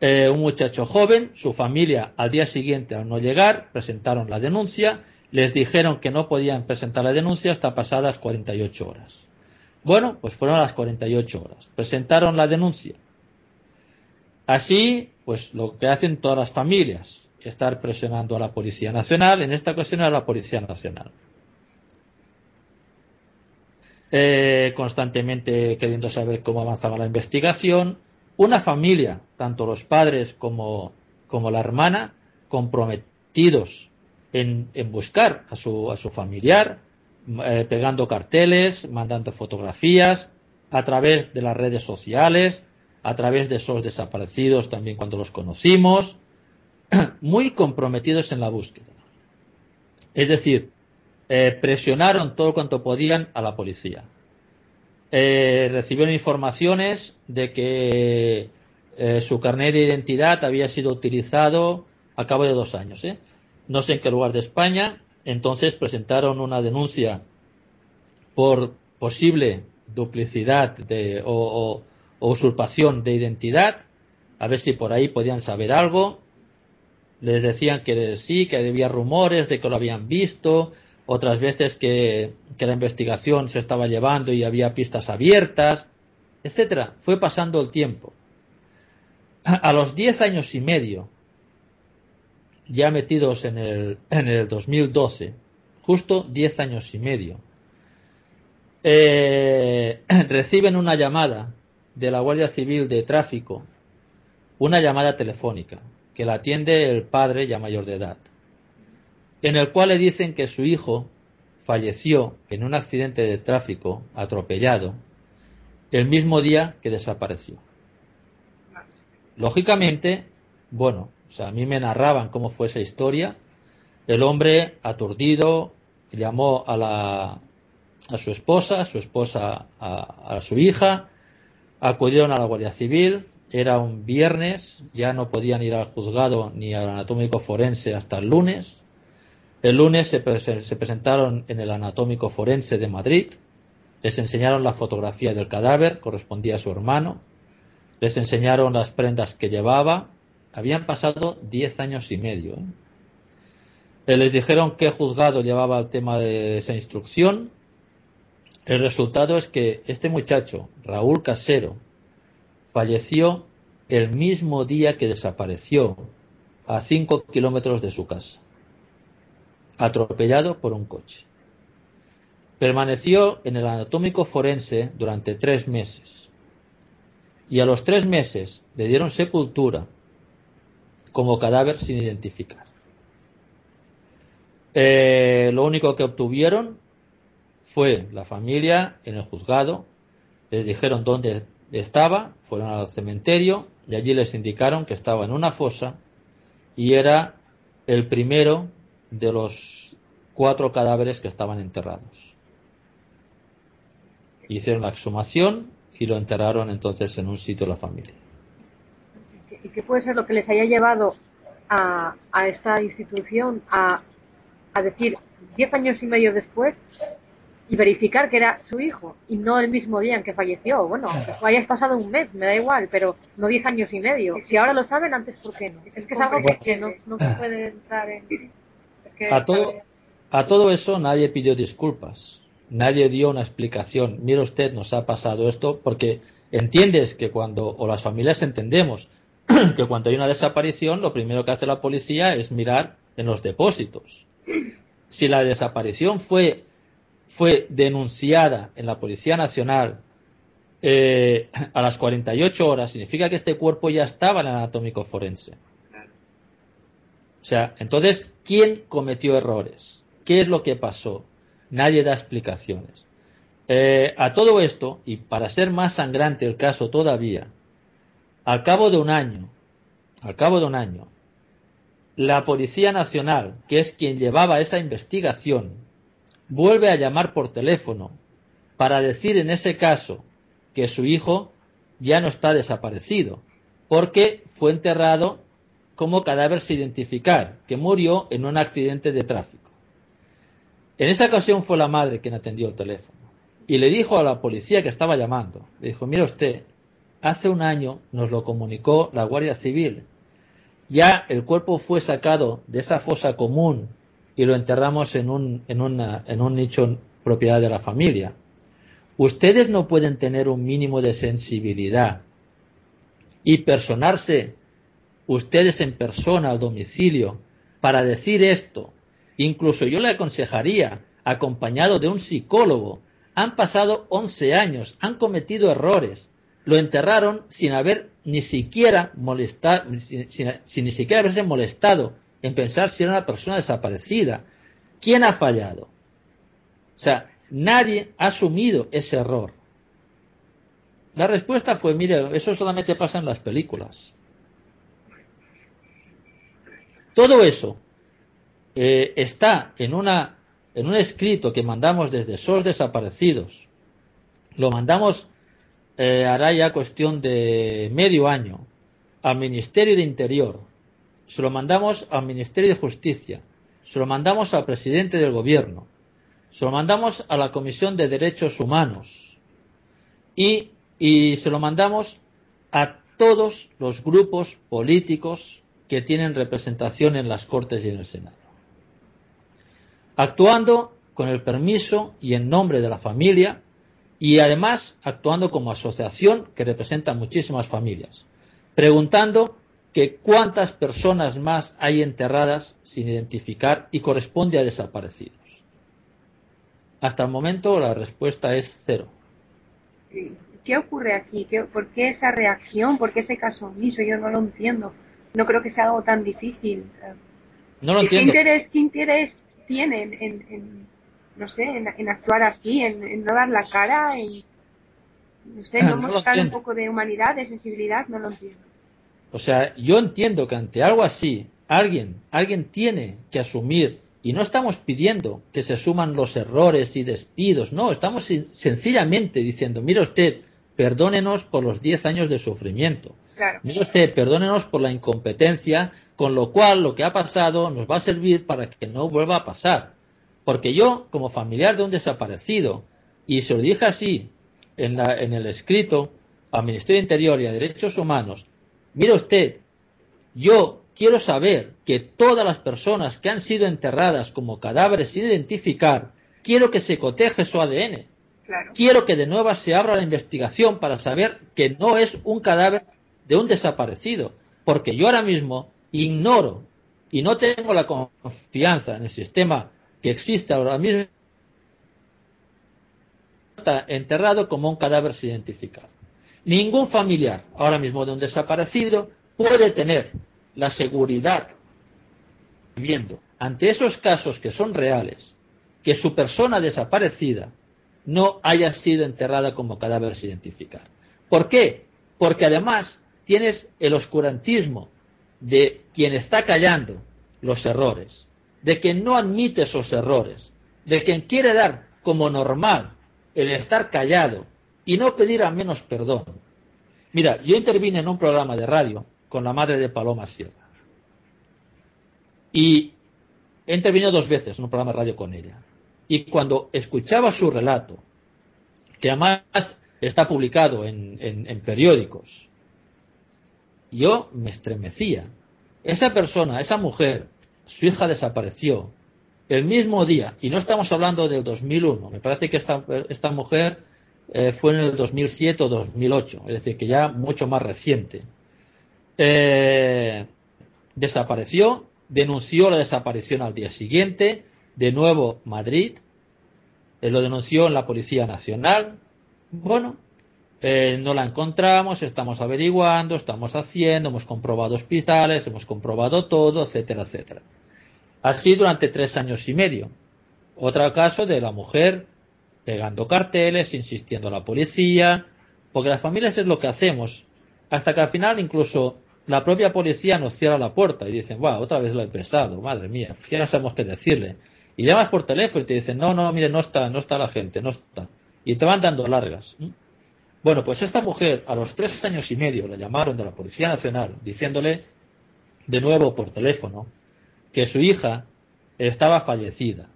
Eh, un muchacho joven, su familia al día siguiente al no llegar presentaron la denuncia, les dijeron que no podían presentar la denuncia hasta pasadas 48 horas. Bueno, pues fueron las 48 horas, presentaron la denuncia. Así, pues lo que hacen todas las familias, estar presionando a la Policía Nacional, en esta ocasión a la Policía Nacional. Eh, constantemente queriendo saber cómo avanzaba la investigación. Una familia, tanto los padres como, como la hermana, comprometidos en, buscar a su, a su familiar, eh, pegando carteles, mandando fotografías, a través de las redes sociales, a través de esos desaparecidos también cuando los conocimos, [clears throat] muy comprometidos en la búsqueda. Es decir, eh, presionaron todo cuanto podían a la policía. Eh, recibieron informaciones de que eh, su carnet de identidad había sido utilizado a cabo de dos años. No sé en qué lugar de España. Entonces presentaron una denuncia por posible duplicidad de, o usurpación de identidad, a ver si por ahí podían saber algo. Les decían que sí, que había rumores de que lo habían visto, otras veces que, la investigación se estaba llevando y había pistas abiertas, etcétera. Fue pasando el tiempo. A los diez años y medio, ya metidos en el, en el 2012, justo diez años y medio, eh, [clears throat] reciben una llamada de la Guardia Civil de Tráfico, una llamada telefónica, que la atiende el padre ya mayor de edad en el cual le dicen que su hijo falleció en un accidente de tráfico atropellado el mismo día que desapareció. Lógicamente, bueno, a mí me narraban cómo fue esa historia. El hombre aturdido llamó a la a su esposa, su esposa a, a su hija, acudieron a la Guardia Civil, era un viernes, ya no podían ir al juzgado ni al anatómico forense hasta el lunes, el lunes se, presentaron en el Anatómico Forense de Madrid, les enseñaron la fotografía del cadáver, correspondía a su hermano, les enseñaron las prendas que llevaba, habían pasado diez años y medio. ¿eh? Eh, les dijeron qué juzgado llevaba el tema de esa instrucción. El resultado es que este muchacho, Raúl Casero, falleció el mismo día que desapareció, a cinco kilómetros de su casa atropellado por un coche. Permaneció en el anatómico forense durante tres meses y a los tres meses le dieron sepultura como cadáver sin identificar. Eh, lo único que obtuvieron fue la familia en el juzgado, les dijeron dónde estaba, fueron al cementerio y allí les indicaron que estaba en una fosa y era el primero de los cuatro cadáveres que estaban enterrados. Hicieron la exhumación y lo enterraron entonces en un sitio de la familia. ¿Y qué puede ser lo que les haya llevado a, a esta institución a, a decir diez años y medio después y verificar que era su hijo y no el mismo día en que falleció. Bueno, que hayas pasado un mes, me da igual, pero no diez años y medio. Si ahora lo saben, antes, ¿por qué no? Es que es algo que no, no se puede entrar en a todo, a todo eso nadie pidió disculpas. nadie dio una explicación. Mire usted, nos ha pasado esto, porque entiendes que cuando, o las familias entendemos, [clears throat] que cuando hay una desaparición, lo primero que hace la policía es mirar en los depósitos. Si la desaparición fue, fue denunciada en la Policía Nacional eh, [clears throat] a las 48 horas, significa que este cuerpo ya estaba en el anatómico forense. O sea, entonces, ¿quién cometió errores? ¿Qué es lo que pasó? Nadie da explicaciones. Eh, a todo esto, y para ser más sangrante el caso todavía, al cabo de un año, al cabo de un año, la Policía Nacional, que es quien llevaba esa investigación, vuelve a llamar por teléfono para decir en ese caso que su hijo ya no está desaparecido, porque fue enterrado como cadáver sin identificar, que murió en un accidente de tráfico. En esa ocasión fue la madre quien atendió el teléfono y le dijo a la policía que estaba llamando, le dijo, mire usted, hace un año nos lo comunicó la Guardia Civil. Ya el cuerpo fue sacado de esa fosa común y lo enterramos en un, en una, en un nicho propiedad de la familia. Ustedes no pueden tener un mínimo de sensibilidad y personarse ustedes en persona al domicilio para decir esto. Incluso yo le aconsejaría, acompañado de un psicólogo, han pasado 11 años, han cometido errores, lo enterraron sin haber ni siquiera molestado, sin, ni siquiera haberse molestado en pensar si era una persona desaparecida. ¿Quién ha fallado? O sea, nadie ha asumido ese error. La respuesta fue, mire, eso solamente pasa en las películas. Todo eso eh, está en, una, en un escrito que mandamos desde SOS Desaparecidos. Lo mandamos eh, hará ya cuestión de medio año al Ministerio de Interior, se lo mandamos al Ministerio de Justicia, se lo mandamos al presidente del Gobierno, se lo mandamos a la Comisión de Derechos Humanos. Y, y se lo mandamos a todos los grupos políticos que tienen representación en las Cortes y en el Senado. Actuando con el permiso y en nombre de la familia y además actuando como asociación que representa muchísimas familias, preguntando que cuántas personas más hay enterradas sin identificar y corresponde a desaparecidos. Hasta el momento la respuesta es cero. ¿Qué ocurre aquí? ¿Por qué esa reacción? ¿Por qué ese caso omiso? Yo no lo entiendo. No creo que sea algo tan difícil. No lo entiendo. ¿Qué interés, qué interés tienen en no sé, en, actuar así, en, no dar la cara, en, no sé, no, mostrar un poco de humanidad, de sensibilidad, no lo entiendo. O sea, yo entiendo que ante algo así, alguien, alguien tiene que asumir, y no estamos pidiendo que se suman los errores y despidos, no, estamos sencillamente diciendo, mire usted, perdónenos por los 10 años de sufrimiento. Mire usted, perdónenos por la incompetencia, con lo cual lo que ha pasado nos va a servir para que no vuelva a pasar. Porque yo, como familiar de un desaparecido, y se lo dije así en, el escrito al Ministerio de Interior y a Derechos Humanos, mire usted, yo quiero saber que todas las personas que han sido enterradas como cadáveres sin identificar, quiero que se coteje su ADN. Quiero que de nuevo se abra la investigación para saber que no es un cadáver de un desaparecido, porque yo ahora mismo ignoro y no tengo la confianza en el sistema que existe ahora mismo está enterrado como un cadáver sin identificar. Ningún familiar ahora mismo de un desaparecido puede tener la seguridad viendo ante esos casos que son reales que su persona desaparecida no haya sido enterrada como cadáver sin identificar. ¿Por qué? Porque además tienes el oscurantismo de quien está callando los errores, de quien no admite esos errores, de quien quiere dar como normal el estar callado y no pedir a menos perdón. Mira, yo intervine en un programa de radio con la madre de Paloma Sierra. Y he intervenido dos veces en un programa de radio con ella. Y cuando escuchaba su relato, que además está publicado en, en periódicos, yo me estremecía. Esa persona, esa mujer, su hija desapareció el mismo día, y no estamos hablando del 2001, me parece que esta, esta mujer eh, fue en el 2007 o 2008, es decir, que ya mucho más reciente. Eh, desapareció, denunció la desaparición al día siguiente, de nuevo Madrid, eh, lo denunció en la Policía Nacional. Bueno, no la encontramos, estamos averiguando, estamos haciendo, hemos comprobado hospitales, hemos comprobado todo, etcétera, etcétera. Así durante tres años y medio. Otro caso de la mujer pegando carteles, insistiendo a la policía, porque las familias es lo que hacemos, hasta que al final incluso la propia policía nos cierra la puerta y dicen, wow, otra vez lo he pesado, madre mía, ya no sabemos qué decirle. Y llamas por teléfono y te dicen, no, no, mire, no está, no está la gente, no está. Y te van dando largas. Bueno, pues esta mujer a los tres años y medio la llamaron de la Policía Nacional diciéndole de nuevo por teléfono que su hija estaba fallecida,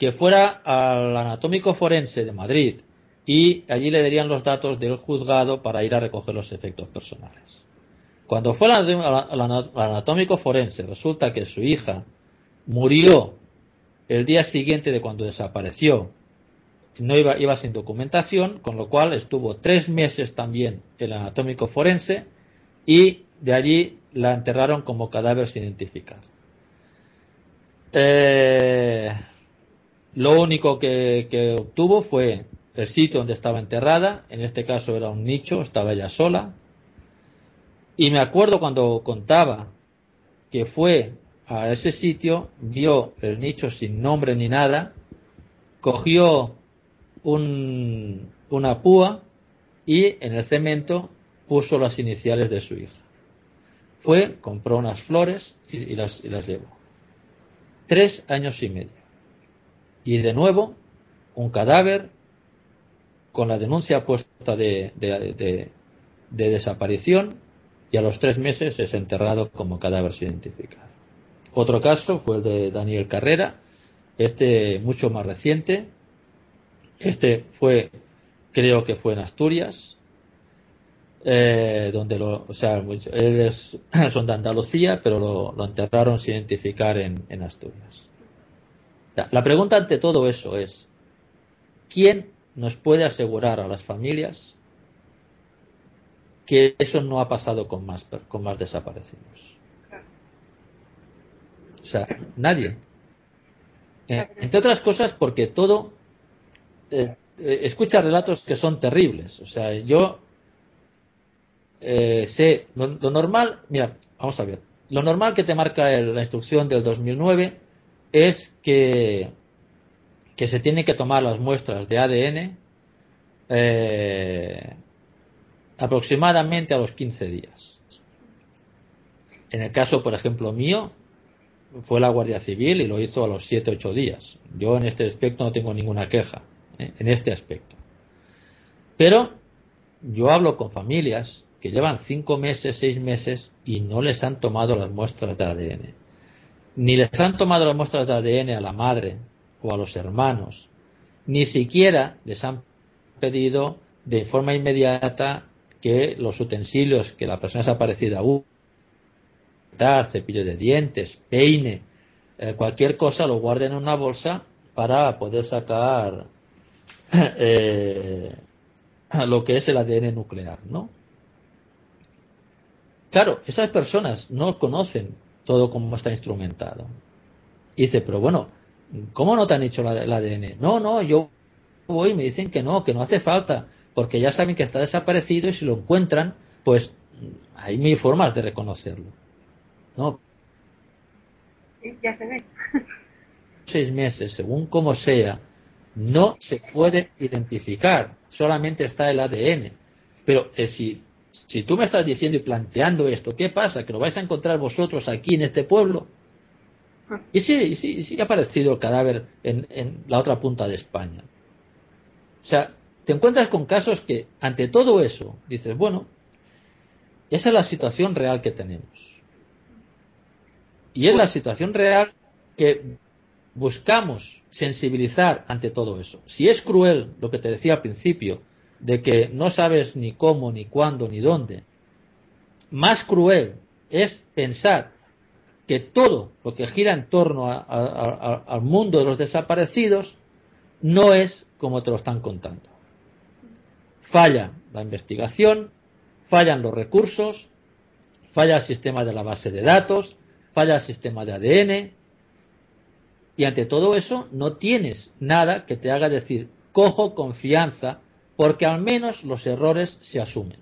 que fuera al anatómico forense de Madrid y allí le darían los datos del juzgado para ir a recoger los efectos personales. Cuando fue al anatómico forense, resulta que su hija murió el día siguiente de cuando desapareció. No iba, iba sin documentación, con lo cual estuvo tres meses también el anatómico forense y de allí la enterraron como cadáver sin identificar. Eh, lo único que, obtuvo fue el sitio donde estaba enterrada, en este caso era un nicho, estaba ella sola. Y me acuerdo cuando contaba que fue a ese sitio, vio el nicho sin nombre ni nada, cogió una púa y en el cemento puso las iniciales de su hija. Fue, compró unas flores y las llevó. Tres años y medio. Y de nuevo, un cadáver con la denuncia puesta de, desaparición y a los tres meses es enterrado como cadáver sin identificar. Otro caso fue el de Daniel Carrera, este mucho más reciente. Este fue, creo que fue en Asturias, eh, donde lo, o sea, él [clears throat] son de Andalucía, pero lo, enterraron sin identificar en, Asturias. La pregunta ante todo eso es, ¿quién nos puede asegurar a las familias que eso no ha pasado con más, con más desaparecidos? O sea, nadie. Eh, entre otras cosas porque todo eh, escucha relatos que son terribles. O sea, yo eh, sé, lo, normal, mira, vamos a ver, lo normal que te marca la instrucción del 2009 es que, que se tienen que tomar las muestras de ADN eh, aproximadamente a los 15 días. En el caso, por ejemplo, mío, fue la Guardia Civil y lo hizo a los 7-8 días. Yo en este aspecto no tengo ninguna queja, ¿eh? en este aspecto. Pero yo hablo con familias que llevan cinco meses, seis meses y no les han tomado las muestras de ADN. Ni les han tomado las muestras de ADN a la madre o a los hermanos. Ni siquiera les han pedido de forma inmediata que los utensilios que la persona desaparecida usa, cepillo de dientes, peine, eh, cualquier cosa, lo guarden en una bolsa para poder sacar [laughs] eh, lo que es el ADN nuclear, ¿no? Claro, esas personas no conocen todo cómo está instrumentado. Y dice, pero bueno, ¿cómo no te han hecho el ADN? No, no, yo voy y me dicen que no, que no hace falta, porque ya saben que está desaparecido y si lo encuentran, pues hay mil formas de reconocerlo. ¿No? ya se ve. Seis meses, según como sea, no se puede identificar, solamente está el ADN. Pero eh, si si tú me estás diciendo y planteando esto, ¿qué pasa? ¿Que lo vais a encontrar vosotros aquí en este pueblo? Ah. Y sí, sí, sí ha aparecido el cadáver en, la otra punta de España. O sea, te encuentras con casos que, ante todo eso, dices, bueno, esa es la situación real que tenemos. Y es la situación real que buscamos sensibilizar ante todo eso. Si es cruel, lo que te decía al principio, de que no sabes ni cómo, ni cuándo, ni dónde. Más cruel es pensar que todo lo que gira en torno al mundo de los desaparecidos no es como te lo están contando. Falla la investigación, fallan los recursos, falla el sistema de la base de datos, falla el sistema de ADN, y ante todo eso no tienes nada que te haga decir, cojo confianza, porque al menos los errores se asumen.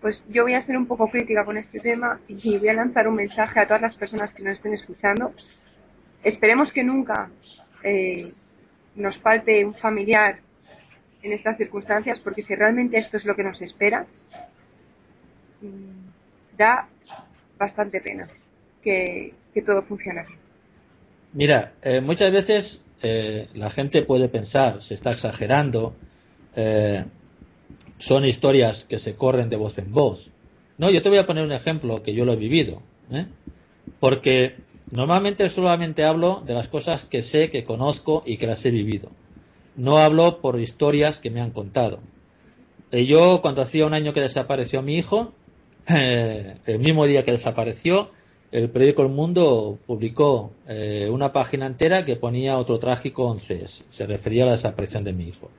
Pues yo voy a ser un poco crítica con este tema y voy a lanzar un mensaje a todas las personas que nos estén escuchando. Esperemos que nunca eh, nos falte un familiar en estas circunstancias, porque si realmente esto es lo que nos espera, mm, da bastante pena que, todo funcione así. Mira, eh, muchas veces eh, la gente puede pensar, se está exagerando, eh, son historias que se corren de voz en voz. No, yo te voy a poner un ejemplo que yo lo he vivido, porque normalmente solamente hablo de las cosas que sé, que conozco y que las he vivido. No hablo por historias que me han contado. yo, cuando hacía un año que desapareció mi hijo, [laughs] el mismo día que desapareció, el periódico El Mundo publicó eh, una página entera que ponía otro trágico 11. Se refería a la desaparición de mi hijo.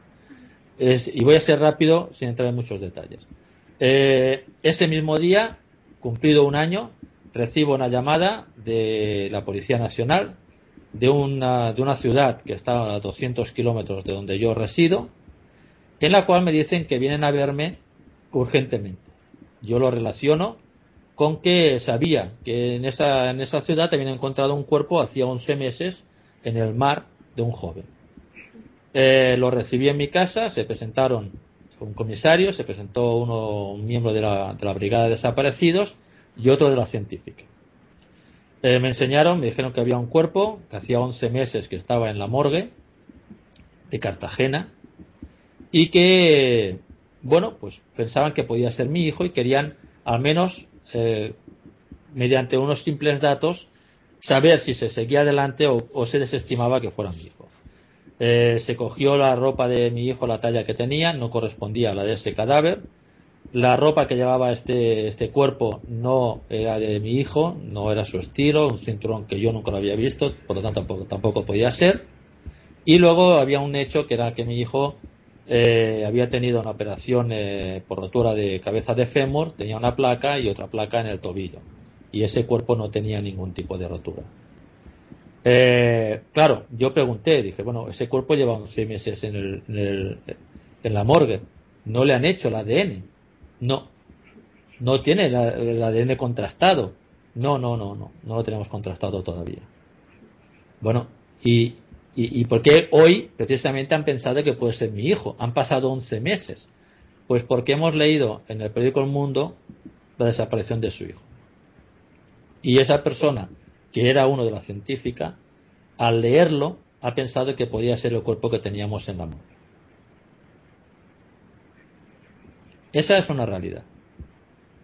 y voy a ser rápido sin entrar en muchos detalles. Eh, ese mismo día, cumplido un año, recibo una llamada de la Policía Nacional de una, de una ciudad que está a 200 kilómetros de donde yo resido, en la cual me dicen que vienen a verme urgentemente. Yo lo relaciono con que sabía que en esa, en esa ciudad habían encontrado un cuerpo hacía 11 meses en el mar de un joven. Eh, lo recibí en mi casa, se presentaron un comisario, se presentó uno, un miembro de la, Brigada de Desaparecidos y otro de la científica. Eh, me enseñaron, me dijeron que había un cuerpo que hacía 11 meses que estaba en la morgue de Cartagena y que, bueno, pues pensaban que podía ser mi hijo y querían al menos eh, mediante unos simples datos, saber si se seguía adelante o, se desestimaba que fuera mi hijo. Eh, se cogió la ropa de mi hijo, la talla que tenía, no correspondía a la de ese cadáver. La ropa que llevaba este, este cuerpo no era de mi hijo, no era su estilo, un cinturón que yo nunca lo había visto, por lo tanto tampoco, tampoco podía ser. Y luego había un hecho que era que mi hijo eh, había tenido una operación eh, por rotura de cabeza de fémur, tenía una placa y otra placa en el tobillo. Y ese cuerpo no tenía ningún tipo de rotura. Eh, claro, yo pregunté, dije, bueno, ese cuerpo lleva 11 meses en, el, en, la morgue. ¿No le han hecho el ADN? No. ¿No tiene el ADN contrastado? No, no, no, no. No lo tenemos contrastado todavía. Bueno, y, ¿Y, por qué hoy precisamente han pensado que puede ser mi hijo? Han pasado 11 meses. Pues porque hemos leído en el periódico El Mundo la desaparición de su hijo. Y esa persona, que era uno de la científica, al leerlo ha pensado que podía ser el cuerpo que teníamos en la mano. Esa es una realidad.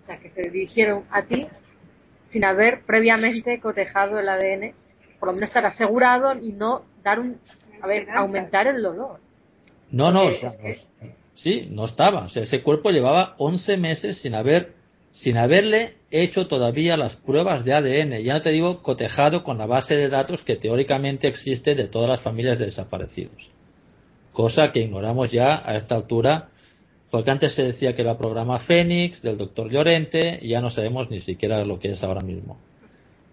O sea, que se dirigieron a ti sin haber previamente cotejado el ADN, por lo menos estar asegurado y no dar un, a ver, aumentar el dolor. No, no, sí, no estaba. O sea, ese cuerpo llevaba 11 meses sin haber, sin haberle hecho todavía las pruebas de ADN. Ya no te digo cotejado con la base de datos que teóricamente existe de todas las familias de desaparecidos. Cosa que ignoramos ya a esta altura, porque antes se decía que era programa Fénix, del doctor Llorente, y ya no sabemos ni siquiera lo que es ahora mismo.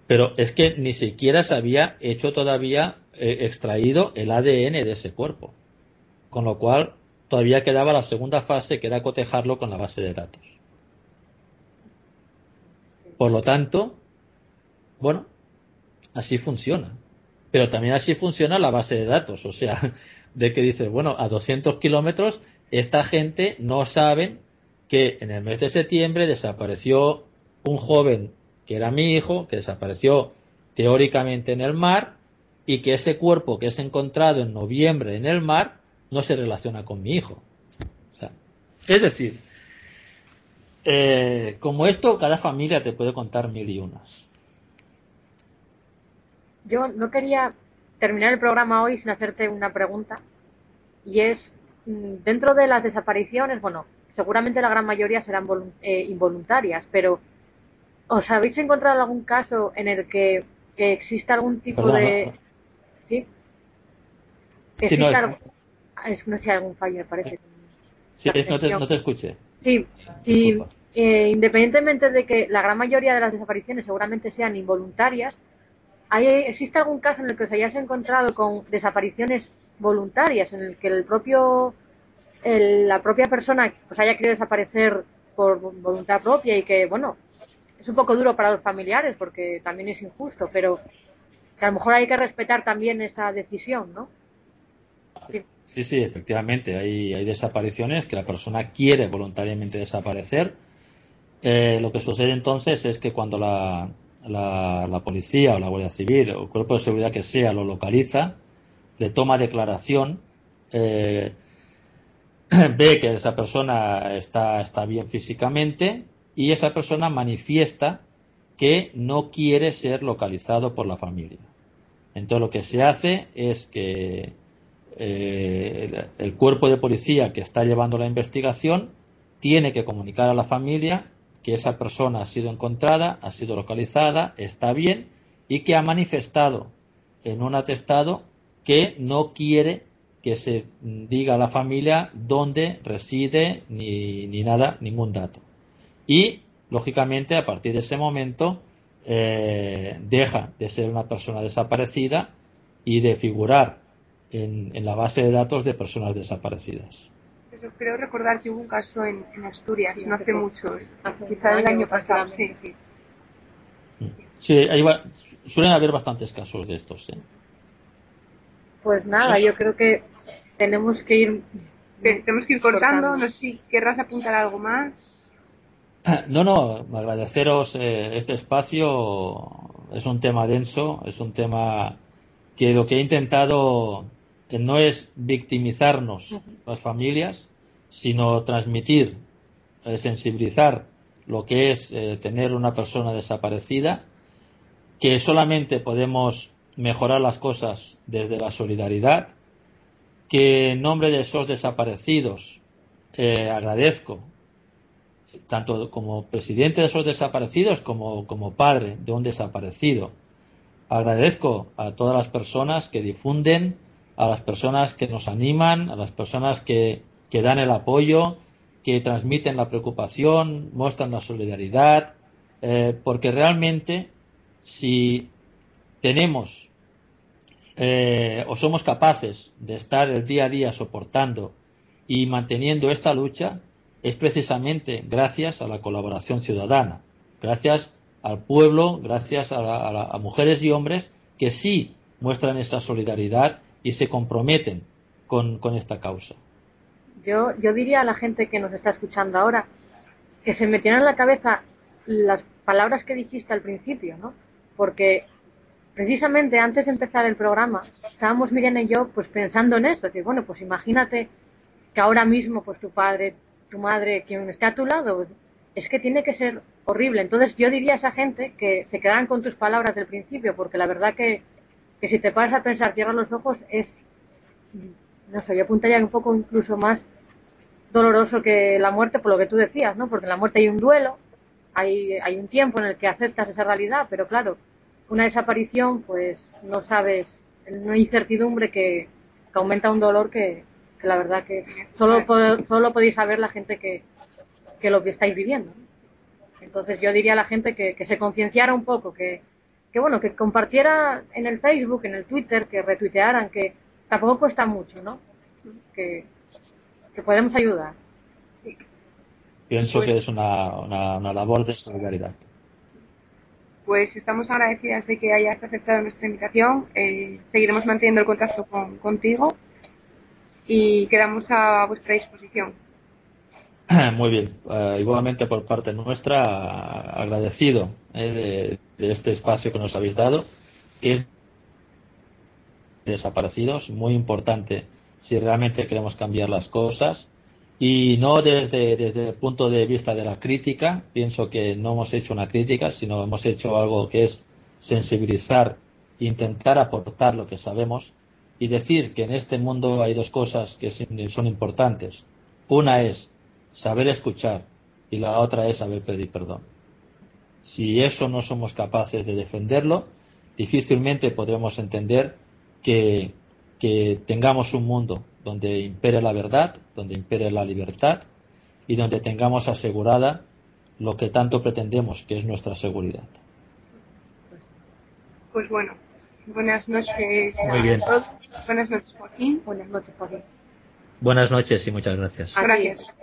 Pero es que ni siquiera se había hecho todavía eh, extraído el ADN de ese cuerpo. Con lo cual, todavía quedaba la segunda fase, que era cotejarlo con la base de datos. Por lo tanto, bueno, así funciona. Pero también así funciona la base de datos. O sea, de que dices, bueno, a 200 kilómetros, esta gente no sabe que en el mes de septiembre desapareció un joven que era mi hijo, que desapareció teóricamente en el mar, y que ese cuerpo que es encontrado en noviembre en el mar no se relaciona con mi hijo. es decir, eh, como esto, cada familia te puede contar mil y unas. Yo no quería terminar el programa hoy sin hacerte una pregunta, y es, mm, dentro de las desapariciones, bueno, seguramente la gran mayoría serán eh, involuntarias, pero ¿Os habéis encontrado algún caso en el que, que exista algún tipo de... no- ¿Sí? Sí, no, algún... Es no sé, algún fallo, parece. Sí, no te, no te escuché. Sí, y eh, independientemente de que la gran mayoría de las desapariciones seguramente sean involuntarias, ¿hay, ¿existe algún caso en el que os hayáis encontrado con desapariciones voluntarias, en el que el propio, el- la propia persona pues haya querido desaparecer por voluntad propia y que, bueno, es un poco duro para los familiares porque también es injusto, pero que a lo mejor hay que respetar también esa decisión, ¿no? Sí. Sí, efectivamente. Hay, hay desapariciones que la persona quiere voluntariamente desaparecer. Eh, lo que sucede entonces es que cuando la, la, la policía o la Guardia Civil o el cuerpo de seguridad que sea lo localiza, le toma declaración, eh, [clears throat] ve que esa persona está, está bien físicamente y esa persona manifiesta que no quiere ser localizado por la familia. Entonces lo que se hace es que eh, el, el cuerpo de policía que está llevando la investigación tiene que comunicar a la familia que esa persona ha sido encontrada, ha sido localizada, está bien y que ha manifestado en un atestado que no quiere que se diga a la familia dónde reside ni, ni nada, ningún dato. Y, lógicamente, a partir de ese momento, eh, deja de ser una persona desaparecida y de figurar en, en la base de datos de personas desaparecidas. Creo recordar que hubo un caso en, en Asturias, Sí, no hace mucho, quizá el año, pasado, sí, sí. Sí, hay va- suelen haber bastantes casos de estos. ¿eh? Pues nada, yo creo que tenemos que ir... Te- Tenemos que ir cortando, Cortando. no sé si querrás apuntar algo más. [clears throat] No, no, agradeceros eh, este espacio. Es un tema denso, es un tema que lo que he intentado no es victimizarnos las familias, sino transmitir, eh, sensibilizar lo que es eh, tener una persona desaparecida, que solamente podemos mejorar las cosas desde la solidaridad, que en nombre de esos desaparecidos eh, agradezco tanto como presidente de esos desaparecidos como, como padre de un desaparecido. Agradezco a todas las personas que difunden, a las personas que nos animan, a las personas que, que dan el apoyo, que transmiten la preocupación, muestran la solidaridad, eh, porque realmente si tenemos eh, o somos capaces de estar el día a día soportando y manteniendo esta lucha, es precisamente gracias a la colaboración ciudadana, gracias al pueblo, gracias a, mujeres y hombres que sí muestran esa solidaridad y se comprometen con, con esta causa. Yo, yo diría a la gente que nos está escuchando ahora que se metieran en la cabeza las palabras que dijiste al principio, ¿no? Porque precisamente antes de empezar el programa estábamos Miriam y yo pues pensando en esto, que bueno, pues imagínate que ahora mismo pues tu padre, tu madre, quien esté a tu lado, es que tiene que ser horrible. Entonces yo diría a esa gente que se quedaran con tus palabras del principio, porque la verdad que, que si te paras a pensar, cierras los ojos, es, no sé, yo apuntaría un poco incluso más doloroso que la muerte, por lo que tú decías, ¿no? Porque en la muerte hay un duelo, hay, hay un tiempo en el que aceptas esa realidad, pero claro, una desaparición, pues no sabes, una incertidumbre que, que aumenta un dolor que, que la verdad que solo, po- solo podéis saber la gente que, que lo que estáis viviendo. Entonces yo diría a la gente que, que se concienciara un poco, que, que bueno, que compartiera en el Facebook, en el Twitter, que retuitearan, que tampoco cuesta mucho, ¿no? Que, que podemos ayudar. Pienso Pues- que es una, una, una labor de solidaridad. Pues estamos agradecidas de que hayas aceptado nuestra invitación. Eh, seguiremos manteniendo el contacto con, contigo y quedamos a vuestra disposición. [clears throat] Muy bien, Eh, igualmente por parte nuestra, agradecido eh, de, este espacio que nos habéis dado, que es desaparecidos, muy importante si realmente queremos cambiar las cosas y no desde, desde el punto de vista de la crítica, pienso que no hemos hecho una crítica, sino hemos hecho algo que es sensibilizar, intentar aportar lo que sabemos y decir que en este mundo hay dos cosas que son importantes. Una es saber escuchar y la otra es saber pedir perdón. Si eso no somos capaces de defenderlo, difícilmente podremos entender que, que tengamos un mundo donde impere la verdad, donde impere la libertad y donde tengamos asegurada lo que tanto pretendemos, que es nuestra seguridad. Pues bueno, buenas noches Muy bien. a todos. Buenas noches, Joaquín. Buenas noches, Joaquín. Buenas noches y muchas gracias. Gracias.